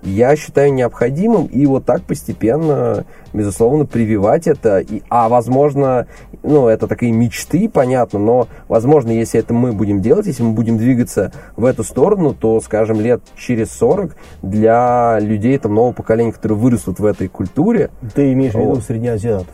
я считаю необходимым и вот так постепенно, безусловно, прививать это. И, а возможно, ну, это такие мечты, понятно, но, возможно, если это мы будем делать, если мы будем двигаться в эту сторону, то, скажем, лет через 40 для людей там нового поколения, которые вырастут в этой культуре... Ты имеешь в виду среднеазиатов?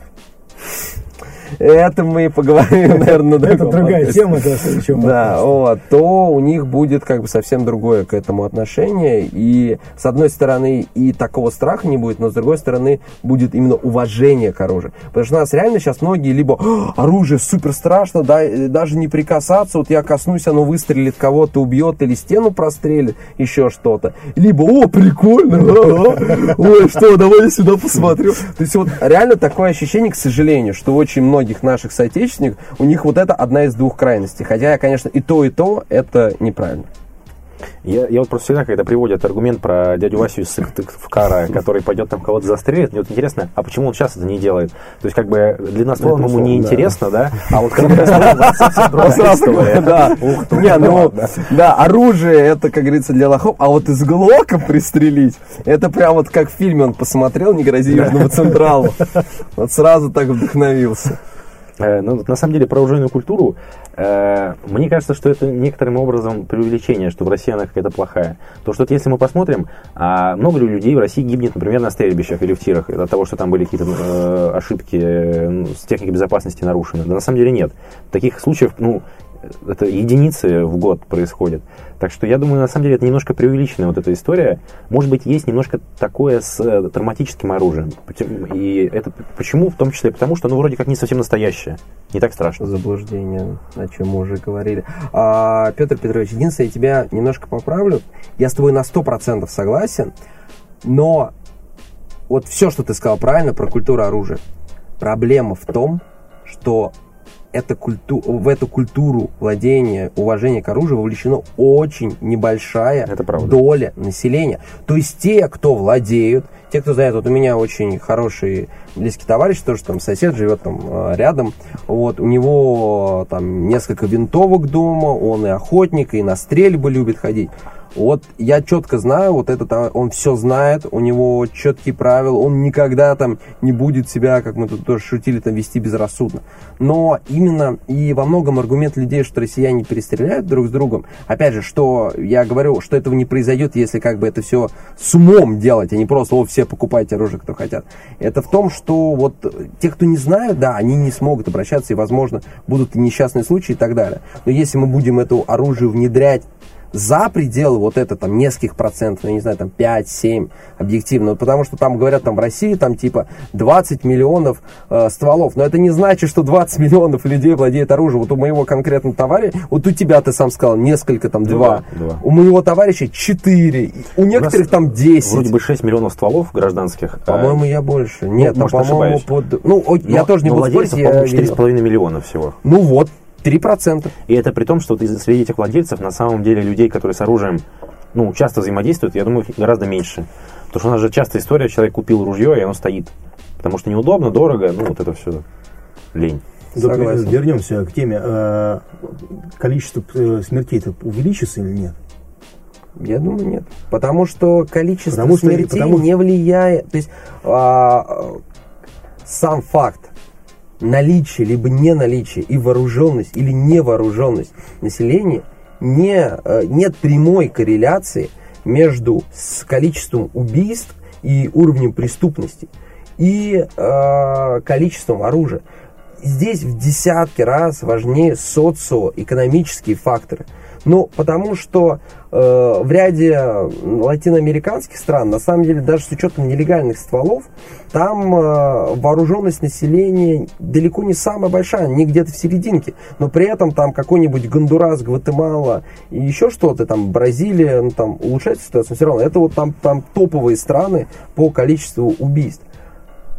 Это мы поговорим, наверное, на Это другая тема, да, еще Да, вот, то у них будет как бы совсем другое к этому отношение. И с одной стороны и такого страха не будет, но с другой стороны будет именно уважение к оружию. Потому что у нас реально сейчас многие либо оружие супер страшно, да, даже не прикасаться, вот я коснусь, оно выстрелит, кого-то убьет или стену прострелит, еще что-то. Либо, о, прикольно, ой, что, давай я сюда посмотрю. То есть вот реально такое ощущение, к сожалению, что очень много многих наших соотечественников, у них вот это одна из двух крайностей. Хотя, конечно, и то, и то это неправильно. Я, я вот просто всегда, когда приводят аргумент про дядю Васю из Сыктывкара, который пойдет там кого-то застрелит, мне вот интересно, а почему он сейчас это не делает? То есть, как бы, длинноствол ему не интересно, да? А вот Да, не, ну, да, оружие, это, как говорится, для лохов, а вот из глока пристрелить, это прям вот как в фильме он посмотрел «Не грози Южному Централу». Вот сразу так вдохновился. Э, ну, на самом деле, про оружейную культуру, э, мне кажется, что это некоторым образом преувеличение, что в России она какая-то плохая. То, что если мы посмотрим, а много ли людей в России гибнет, например, на стрельбищах или в тирах, от того, что там были какие-то э, ошибки э, с техникой безопасности нарушены. Да на самом деле нет. Таких случаев, ну, это единицы в год происходят. Так что я думаю, на самом деле это немножко преувеличенная вот эта история. Может быть, есть немножко такое с э, травматическим оружием. И это почему? В том числе потому, что оно вроде как не совсем настоящее. Не так страшно. Заблуждение, о чем мы уже говорили. А, Петр Петрович, единственное, я тебя немножко поправлю. Я с тобой на 100% согласен, но вот все, что ты сказал правильно про культуру оружия. Проблема в том, что эта культу, в эту культуру владения, уважения к оружию вовлечена очень небольшая доля населения. То есть те, кто владеют, те, кто знает, вот у меня очень хороший близкий товарищ, тоже там сосед живет там э, рядом, вот, у него там несколько винтовок дома, он и охотник, и на стрельбы любит ходить. Вот я четко знаю, вот этот, а, он все знает, у него четкие правила, он никогда там не будет себя, как мы тут тоже шутили, там вести безрассудно. Но именно и во многом аргумент людей, что россияне перестреляют друг с другом, опять же, что я говорю, что этого не произойдет, если как бы это все с умом делать, а не просто, о, все покупайте оружие, кто хотят. Это в том, что вот те, кто не знают, да, они не смогут обращаться, и, возможно, будут несчастные случаи и так далее. Но если мы будем это оружие внедрять за пределы вот это там нескольких процентов, я не знаю, там 5-7 объективно, потому что там говорят, там в России там типа 20 миллионов э, стволов, но это не значит, что 20 миллионов людей владеет оружием. Вот у моего конкретного товарища, вот у тебя ты сам сказал, несколько там, два, два. у моего товарища 4, у некоторых у там 10. Вроде бы 6 миллионов стволов гражданских. А по-моему, я больше. Нет, ну, там, по-моему, под... Ну, но, я тоже не буду спорить. по-моему, 4,5 миллиона всего. Ну вот, 3%. И это при том, что среди этих владельцев на самом деле людей, которые с оружием ну, часто взаимодействуют, я думаю, гораздо меньше. Потому что у нас же часто история, человек купил ружье, и оно стоит. Потому что неудобно, дорого, ну, вот это все лень. Согласен. Вернемся к теме. А, количество э, смертей-то увеличится или нет? Я думаю, нет. Потому что количество потому что, смертей потому... не влияет. То есть а, сам факт наличие либо не наличие и вооруженность или невооруженность населения не, э, нет прямой корреляции между с количеством убийств и уровнем преступности и э, количеством оружия. Здесь в десятки раз важнее социоэкономические факторы. Ну, потому что в ряде латиноамериканских стран, на самом деле, даже с учетом нелегальных стволов, там э, вооруженность населения далеко не самая большая, не где-то в серединке. Но при этом там какой-нибудь Гондурас, Гватемала и еще что-то, там Бразилия, ну, там улучшает ситуацию, все равно это вот там, там топовые страны по количеству убийств.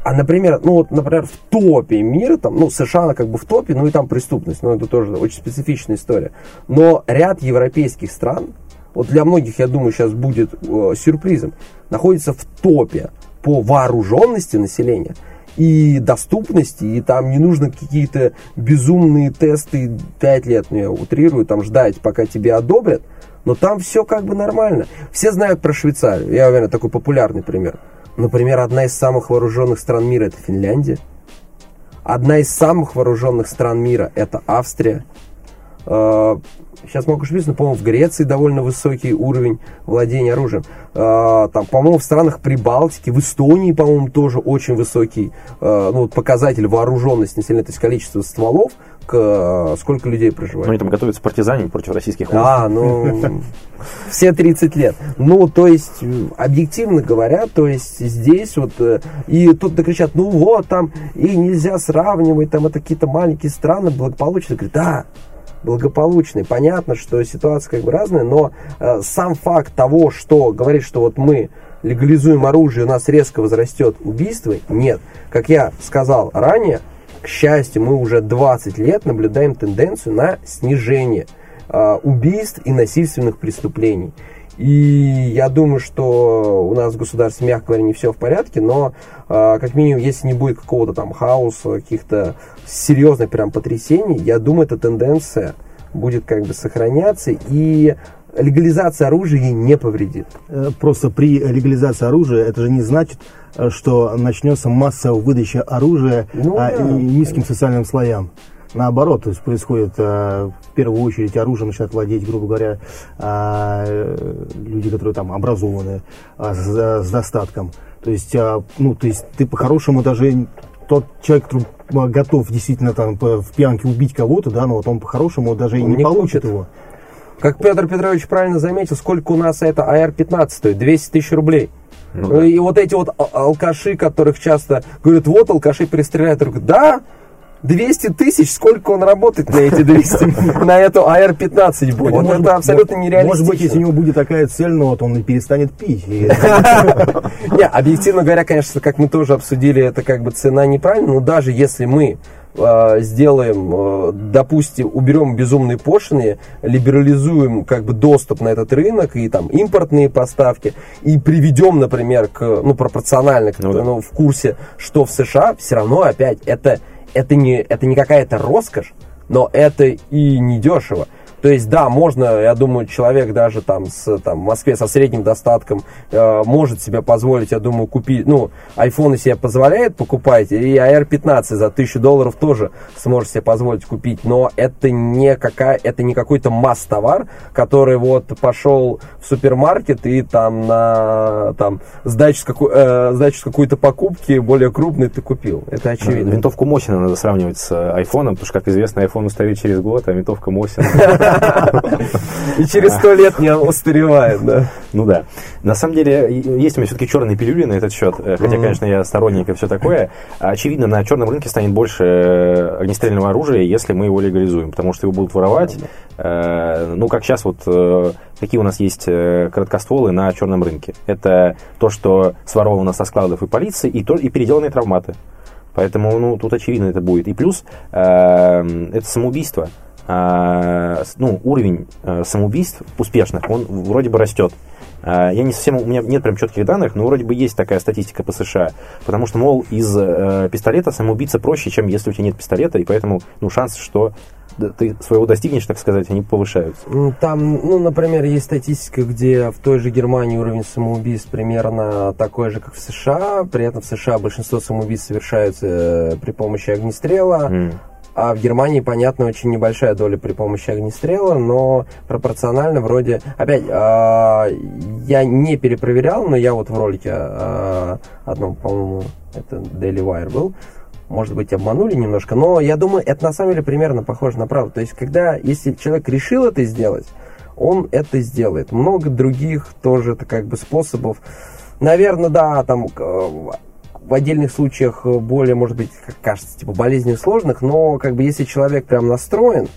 А, например, ну вот, например, в топе мира, там, ну, США она как бы в топе, ну и там преступность, ну это тоже очень специфичная история. Но ряд европейских стран, вот для многих, я думаю, сейчас будет э, сюрпризом, находится в топе по вооруженности населения и доступности, и там не нужно какие-то безумные тесты 5 лет, ну я утрирую, там ждать, пока тебе одобрят, но там все как бы нормально. Все знают про Швейцарию, я уверен, такой популярный пример. Например, одна из самых вооруженных стран мира это Финляндия. Одна из самых вооруженных стран мира это Австрия. Э, сейчас могу ошибиться, но, по-моему, в Греции довольно высокий уровень владения оружием. Э, там, по-моему, в странах Прибалтики, в Эстонии, по-моему, тоже очень высокий э, ну, показатель вооруженности населения, то есть количество стволов к сколько людей проживает. Ну, они там готовятся партизане против российских войск. А, ну, все 30 лет. Ну, то есть, объективно говоря, то есть здесь вот, и тут кричат, ну вот, там, и нельзя сравнивать, там, это какие-то маленькие страны благополучные. Говорит, да, благополучный. Понятно, что ситуация как бы разная, но э, сам факт того, что говорит, что вот мы легализуем оружие, у нас резко возрастет убийство, нет. Как я сказал ранее, к счастью, мы уже 20 лет наблюдаем тенденцию на снижение э, убийств и насильственных преступлений. И я думаю, что у нас в государстве, мягко говоря, не все в порядке, но э, как минимум, если не будет какого-то там хаоса, каких-то серьезных прям потрясений, я думаю, эта тенденция будет как бы сохраняться и легализация оружия ей не повредит. Э, просто при легализации оружия это же не значит, э, что начнется массовая выдача оружия ну, а, да. низким социальным слоям наоборот, то есть происходит э, в первую очередь оружие начинают владеть, грубо говоря, э, люди, которые там образованы, э, с, с достатком. То есть, э, ну, то есть ты по-хорошему даже тот человек, который готов действительно там в пьянке убить кого-то, да, но вот он по-хорошему даже он и не, не получит его. Как Петр Петрович правильно заметил, сколько у нас это АР-15 стоит? 200 тысяч рублей. Ну, да. И вот эти вот алкаши, которых часто говорят, вот алкаши перестреляют, говорят, да, 200 тысяч, сколько он работает на эти 200, на эту АР-15 будет. Вот это абсолютно нереалистично. Может быть, если у него будет такая цель, но вот он и перестанет пить. Не, объективно говоря, конечно, как мы тоже обсудили, это как бы цена неправильная, но даже если мы э, сделаем, э, допустим, уберем безумные пошлины, либерализуем как бы доступ на этот рынок и там импортные поставки и приведем, например, к, ну, пропорционально, ну, да. ну, в курсе, что в США, все равно опять это это не, это не какая-то роскошь, но это и не дешево. То есть, да, можно, я думаю, человек даже там, с, там в Москве со средним достатком э, может себе позволить, я думаю, купить, ну, iPhone себе позволяет покупать, и AR 15 за 1000 долларов тоже сможет себе позволить купить, но это не, какая, это не какой-то масс-товар, который вот пошел в супермаркет и там на там, сдачу с, какой, э, сдачу с какой-то покупки более крупной ты купил. Это очевидно. Винтовку Мосина надо сравнивать с айфоном, потому что, как известно, iPhone устарит через год, а винтовка Мосина И через сто лет не устаревает, да. Ну да. На самом деле, есть у меня все-таки черные пилюли на этот счет. Э, хотя, конечно, я сторонник и все такое. Очевидно, на черном рынке станет больше э, огнестрельного оружия, если мы его легализуем. Потому что его будут воровать. Э, ну, как сейчас вот какие у нас есть короткостволы на черном рынке. Это то, что своровано со складов и полиции, и, то, и переделанные травматы. Поэтому, ну, тут очевидно это будет. И плюс, э, это самоубийство. А, ну, уровень э, самоубийств успешных, он вроде бы растет. А, я не совсем, у меня нет прям четких данных, но вроде бы есть такая статистика по США. Потому что, мол, из э, пистолета самоубийца проще, чем если у тебя нет пистолета, и поэтому ну, шанс, что ты своего достигнешь, так сказать, они повышаются. Там, ну, например, есть статистика, где в той же Германии уровень самоубийств примерно такой же, как в США. При этом в США большинство самоубийств совершаются э, при помощи огнестрела. Mm. А в Германии, понятно, очень небольшая доля при помощи огнестрела, но пропорционально вроде... Опять, э, я не перепроверял, но я вот в ролике э, одном, по-моему, это Daily Wire был, может быть, обманули немножко, но я думаю, это на самом деле примерно похоже на правду. То есть, когда, если человек решил это сделать, он это сделает. Много других тоже как бы способов. Наверное, да, там в отдельных случаях более, может быть, как кажется, типа болезней сложных, но как бы если человек прям настроен,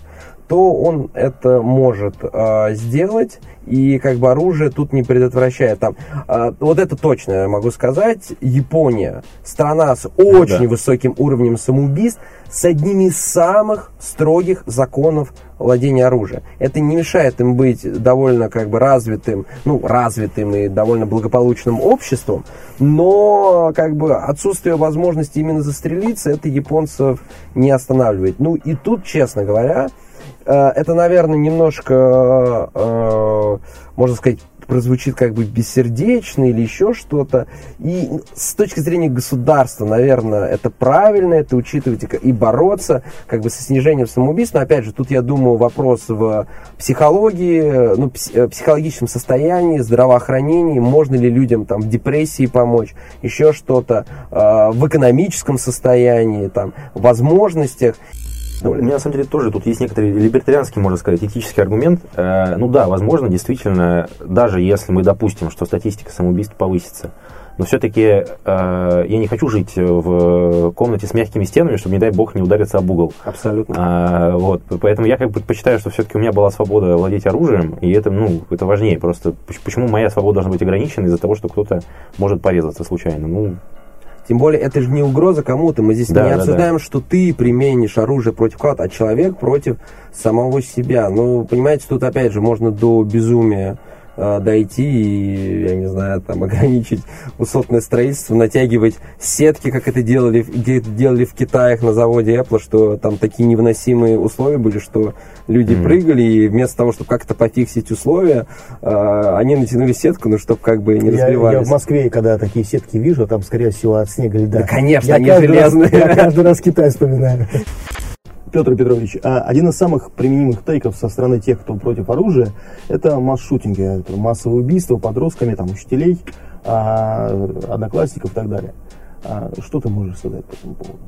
то он это может э, сделать, и как бы оружие тут не предотвращает. Там, э, вот это точно я могу сказать. Япония, страна с очень да. высоким уровнем самоубийств, с одними из самых строгих законов владения оружием. Это не мешает им быть довольно как бы развитым, ну, развитым и довольно благополучным обществом, но как бы отсутствие возможности именно застрелиться, это японцев не останавливает. Ну и тут, честно говоря, это, наверное, немножко, э, можно сказать, прозвучит как бы бессердечно или еще что-то. И с точки зрения государства, наверное, это правильно, это учитывать и бороться как бы со снижением самоубийств. Но опять же, тут я думаю вопрос в психологии, ну, э, психологическом состоянии, здравоохранении, можно ли людям там в депрессии помочь, еще что-то, в экономическом состоянии, там, возможностях. Ну, у меня, на самом деле, тоже тут есть некоторый либертарианский, можно сказать, этический аргумент. Э, ну да, возможно, действительно, даже если мы допустим, что статистика самоубийств повысится, но все-таки э, я не хочу жить в комнате с мягкими стенами, чтобы, не дай бог, не удариться об угол. Абсолютно. А, вот, поэтому я как бы предпочитаю, что все-таки у меня была свобода владеть оружием, и это, ну, это важнее. Просто почему моя свобода должна быть ограничена из-за того, что кто-то может порезаться случайно? Ну, тем более, это же не угроза кому-то. Мы здесь да, не да, обсуждаем, да. что ты применишь оружие против кого-то, а человек против самого себя. Ну, понимаете, тут опять же можно до безумия дойти и, я не знаю, там ограничить высотное строительство, натягивать сетки, как это делали, делали в Китае на заводе Apple, что там такие невыносимые условия были, что люди mm-hmm. прыгали, и вместо того, чтобы как-то пофиксить условия, э, они натянули сетку, ну, чтобы как бы не я, разбивались. Я в Москве, когда такие сетки вижу, там, скорее всего, от снега льда. Да, конечно, я они железные. Раз, я каждый раз Китай вспоминаю. Петр Петрович, а один из самых применимых тейков со стороны тех, кто против оружия, это масс-шутинги, массовые убийства подростками, там, учителей, а, одноклассников и так далее. А что ты можешь сказать по этому поводу?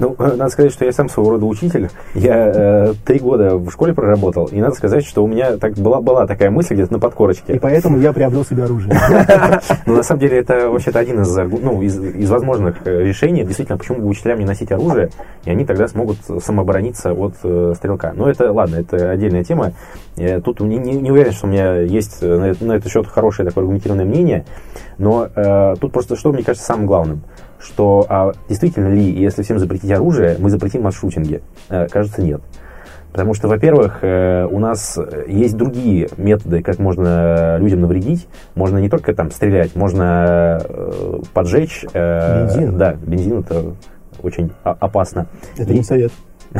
Ну, э, надо сказать, что я сам своего рода учитель. Я э, три года в школе проработал, и надо сказать, что у меня так была, была такая мысль где-то на подкорочке. И поэтому я приобрел себе оружие. Ну, на самом деле, это вообще-то один из, ну, из, из возможных э, решений. Действительно, почему бы учителям не носить оружие, и они тогда смогут самооборониться от э, стрелка. Но это, ладно, это отдельная тема. Я тут не, не, не уверен, что у меня есть на, на этот счет хорошее такое аргументированное мнение, но э, тут просто что, мне кажется, самым главным – что а, действительно ли, если всем запретить оружие, мы запретим масс-шутинги? Э, кажется, нет. Потому что, во-первых, э, у нас есть другие методы, как можно людям навредить. Можно не только там стрелять, можно э, поджечь. Бензин? Да, бензин это очень опасно. Это не совет.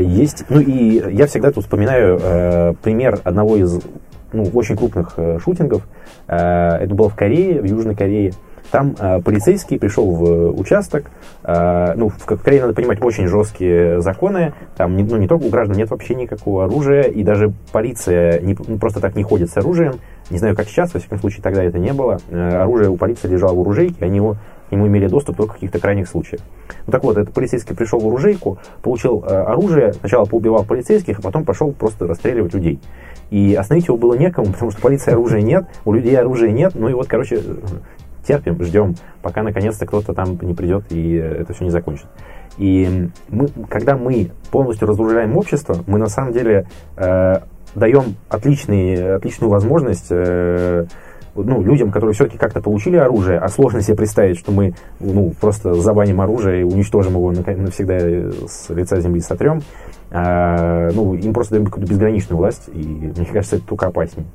Есть, ну и я всегда тут вспоминаю пример одного из ну, очень крупных шутингов. Это было в Корее, в Южной Корее. Там э, полицейский пришел в участок, э, ну, в Корее, надо понимать, очень жесткие законы, там не, ну, не только у граждан нет вообще никакого оружия, и даже полиция не, ну, просто так не ходит с оружием, не знаю, как сейчас, во всяком случае, тогда это не было, э, оружие у полиции лежало в оружейке, они его к нему имели доступ только в каких-то крайних случаях. Ну так вот, этот полицейский пришел в оружейку, получил э, оружие, сначала поубивал полицейских, а потом пошел просто расстреливать людей. И остановить его было некому, потому что полиции оружия нет, у людей оружия нет, ну и вот, короче, терпим, ждем, пока наконец-то кто-то там не придет и это все не закончит. И мы, когда мы полностью разоружаем общество, мы на самом деле э, даем отличный, отличную возможность э, ну, людям, которые все-таки как-то получили оружие, а сложно себе представить, что мы ну, просто забаним оружие и уничтожим его навсегда с лица земли сотрем, э, ну, им просто даем какую-то безграничную власть, и мне кажется, это только опаснее.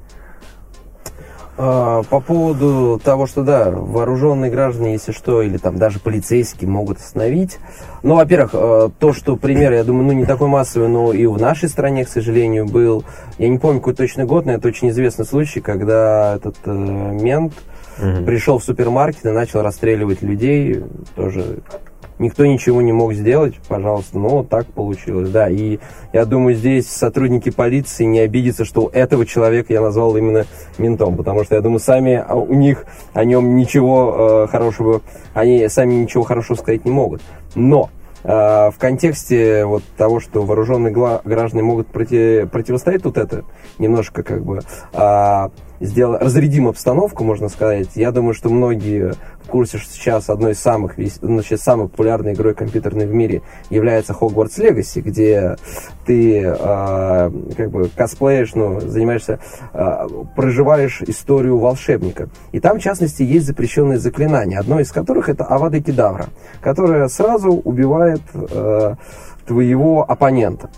А, по поводу того, что да, вооруженные граждане, если что, или там даже полицейские могут остановить. Ну, во-первых, э, то, что пример, я думаю, ну не такой массовый, но и в нашей стране, к сожалению, был. Я не помню какой точный год, но это очень известный случай, когда этот э, мент угу. пришел в супермаркет и начал расстреливать людей, тоже никто ничего не мог сделать, пожалуйста, ну, так получилось, да, и я думаю, здесь сотрудники полиции не обидятся, что этого человека я назвал именно ментом, потому что, я думаю, сами а, у них о нем ничего э, хорошего, они сами ничего хорошего сказать не могут, но в контексте вот того, что вооруженные граждане могут против, противостоять, тут это немножко как бы а, сделал, разрядим обстановку, можно сказать. Я думаю, что многие в курсе, что сейчас одной из самых, значит, самой популярной игрой компьютерной в мире является Hogwarts Legacy, где ты э, как бы косплеишь, ну, занимаешься, э, проживаешь историю волшебника. И там, в частности, есть запрещенные заклинания, одно из которых это Авада Кедавра, которое сразу убивает э, твоего оппонента.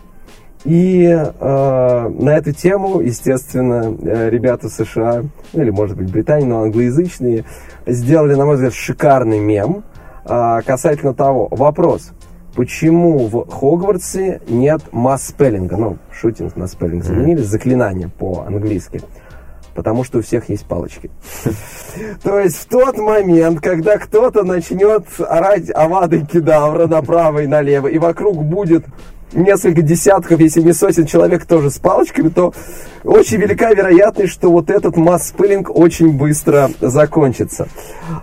И э, на эту тему, естественно, э, ребята США, ну или, может быть, Британия, но англоязычные, сделали, на мой взгляд, шикарный мем э, касательно того. Вопрос, почему в Хогвартсе нет масс-спеллинга? Ну, шутинг на спеллинг заменили, заклинание по-английски. Потому что у всех есть палочки. То есть в тот момент, когда кто-то начнет орать Авады Кедавра направо и налево, и вокруг будет несколько десятков, если не сотен человек тоже с палочками, то очень велика вероятность, что вот этот масс-спылинг очень быстро закончится.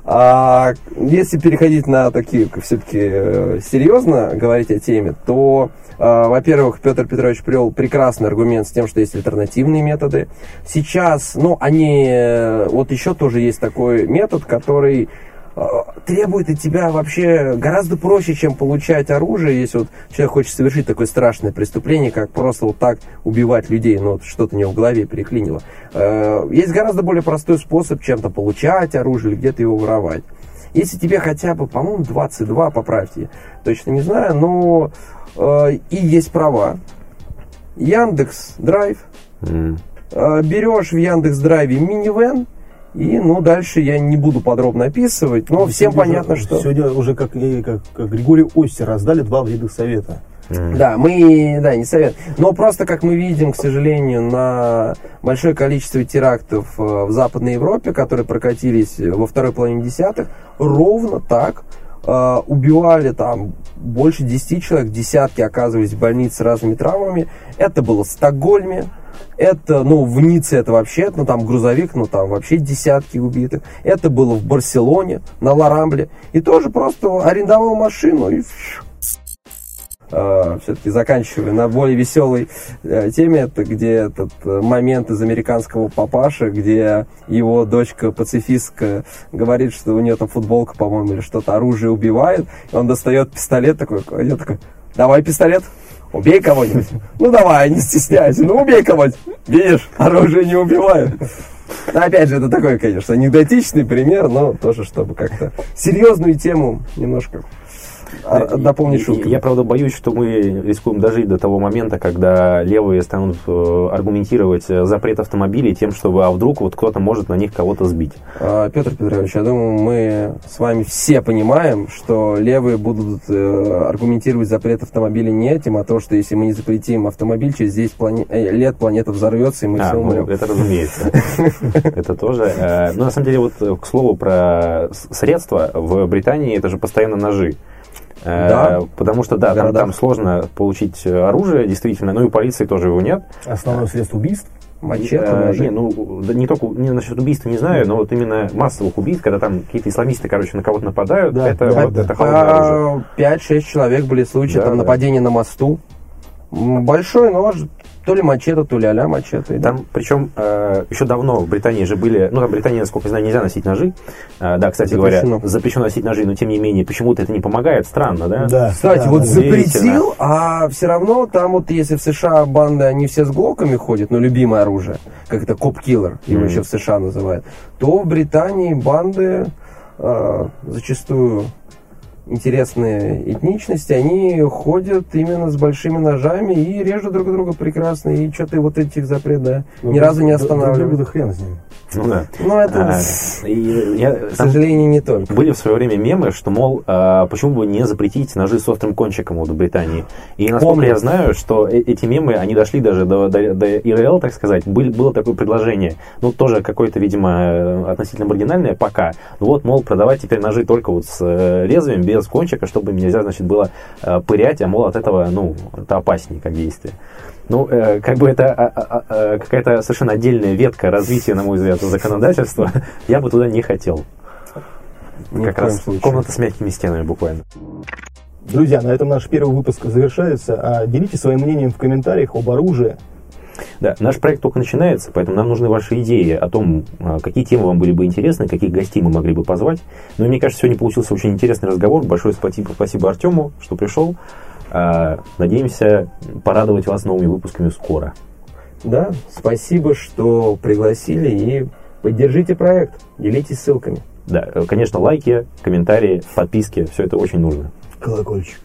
А если переходить на такие, все-таки э, серьезно говорить о теме, то Uh, во-первых, Петр Петрович привел прекрасный аргумент с тем, что есть альтернативные методы. Сейчас, ну, они, э, вот еще тоже есть такой метод, который требует от тебя вообще гораздо проще, чем получать оружие, если вот человек хочет совершить такое страшное преступление, как просто вот так убивать людей, ну вот что-то него в голове переклинило. Э, есть гораздо более простой способ чем-то получать оружие или где-то его воровать. Если тебе хотя бы, по-моему, 22, поправьте, точно не знаю, но э, и есть права. Яндекс Драйв. Mm. Э, берешь в Яндекс Драйве минивэн, и, ну, дальше я не буду подробно описывать, но всем понятно, уже, что... Сегодня уже, как, как, как Григорий Остер, раздали два вида совета. Да, мы, да, не совет. Но просто, как мы видим, к сожалению, на большое количество терактов э, в Западной Европе, которые прокатились во второй половине десятых, ровно так э, убивали там больше 10 человек, десятки оказывались в больнице с разными травмами. Это было в Стокгольме, это, ну, в Ницце это вообще, ну, там грузовик, ну, там вообще десятки убитых. Это было в Барселоне, на Ларамбле. И тоже просто арендовал машину и Uh, все-таки заканчивая на более веселой uh, теме, это где этот uh, момент из американского папаши, где его дочка пацифистка говорит, что у нее там футболка, по-моему, или что-то оружие убивает, и он достает пистолет такой, я такой, давай пистолет, Убей кого-нибудь. Ну давай, не стесняйся. Ну убей кого-нибудь. Видишь, оружие не убивает. Но, опять же, это такой, конечно, анекдотичный пример, но тоже, чтобы как-то серьезную тему немножко а, дополнить шутку. Я, правда, боюсь, что мы рискуем дожить до того момента, когда левые станут э, аргументировать э, запрет автомобилей тем, чтобы, а вдруг вот кто-то может на них кого-то сбить. А, Петр Петрович, я думаю, мы с вами все понимаем, что левые будут э, аргументировать запрет автомобилей не этим, а то, что если мы не запретим автомобиль, через 10 плане... лет планета взорвется, и мы а, все умрем. Ну, это разумеется. Это тоже. Ну, на самом деле, вот к слову про средства, в Британии это же постоянно ножи. Э, да. Потому что, да, там, там сложно получить оружие, действительно, ну и полиции тоже его нет. Основное средство убийств? Мачете, э, не, ну, да, не только не насчет убийства не знаю, но вот именно массовых убийств, когда там какие-то исламисты, короче, на кого-то нападают, да, это, да, вот, да. это а, 5-6 человек были случаи, да, там, да. нападение на мосту. Большой нож, то ли мачете, то ли а-ля мачете. Там, причем, э, еще давно в Британии же были, ну, там в Британии, насколько я знаю, нельзя носить ножи. Э, да, кстати запрещено. говоря, запрещено носить ножи, но тем не менее, почему-то это не помогает, странно, да? Да. Кстати, да, вот запретил, а все равно там вот, если в США банды, они все с глоками ходят, ну, любимое оружие, как это cop killer, его mm-hmm. еще в США называют, то в Британии банды э, зачастую интересные этничности, они ходят именно с большими ножами и режут друг друга прекрасно, и что-то вот этих запрет, да, ну, ни разу не останавливают. Да хрен с ним. Ну да. Ну это, а, и, я, к сожалению, не только. Были в свое время мемы, что, мол, а, почему бы не запретить ножи с острым кончиком вот в Британии. И насколько Помню. я знаю, что э, эти мемы, они дошли даже до, до, до ИРЛ, так сказать, Был, было такое предложение. Ну, тоже какое-то, видимо, относительно маргинальное пока. Ну вот, мол, продавать теперь ножи только вот с э, лезвием, без кончика, чтобы нельзя, значит, было э, пырять, а, мол, от этого, ну, это опаснее как действие. Ну, э, как бы это а, а, а, какая-то совершенно отдельная ветка развития, на мой взгляд, законодательства. Я бы туда не хотел. Ни как раз случае. комната с мягкими стенами буквально. Друзья, на этом наш первый выпуск завершается. А делитесь своим мнением в комментариях об оружии. Да, наш проект только начинается, поэтому нам нужны ваши идеи о том, а, какие темы вам были бы интересны, каких гостей мы могли бы позвать. Ну и мне кажется, сегодня получился очень интересный разговор. Большое спасибо, спасибо Артему, что пришел. А, надеемся порадовать вас новыми выпусками скоро. Да, спасибо, что пригласили и поддержите проект, делитесь ссылками. Да, конечно, лайки, комментарии, подписки, все это очень нужно. Колокольчик.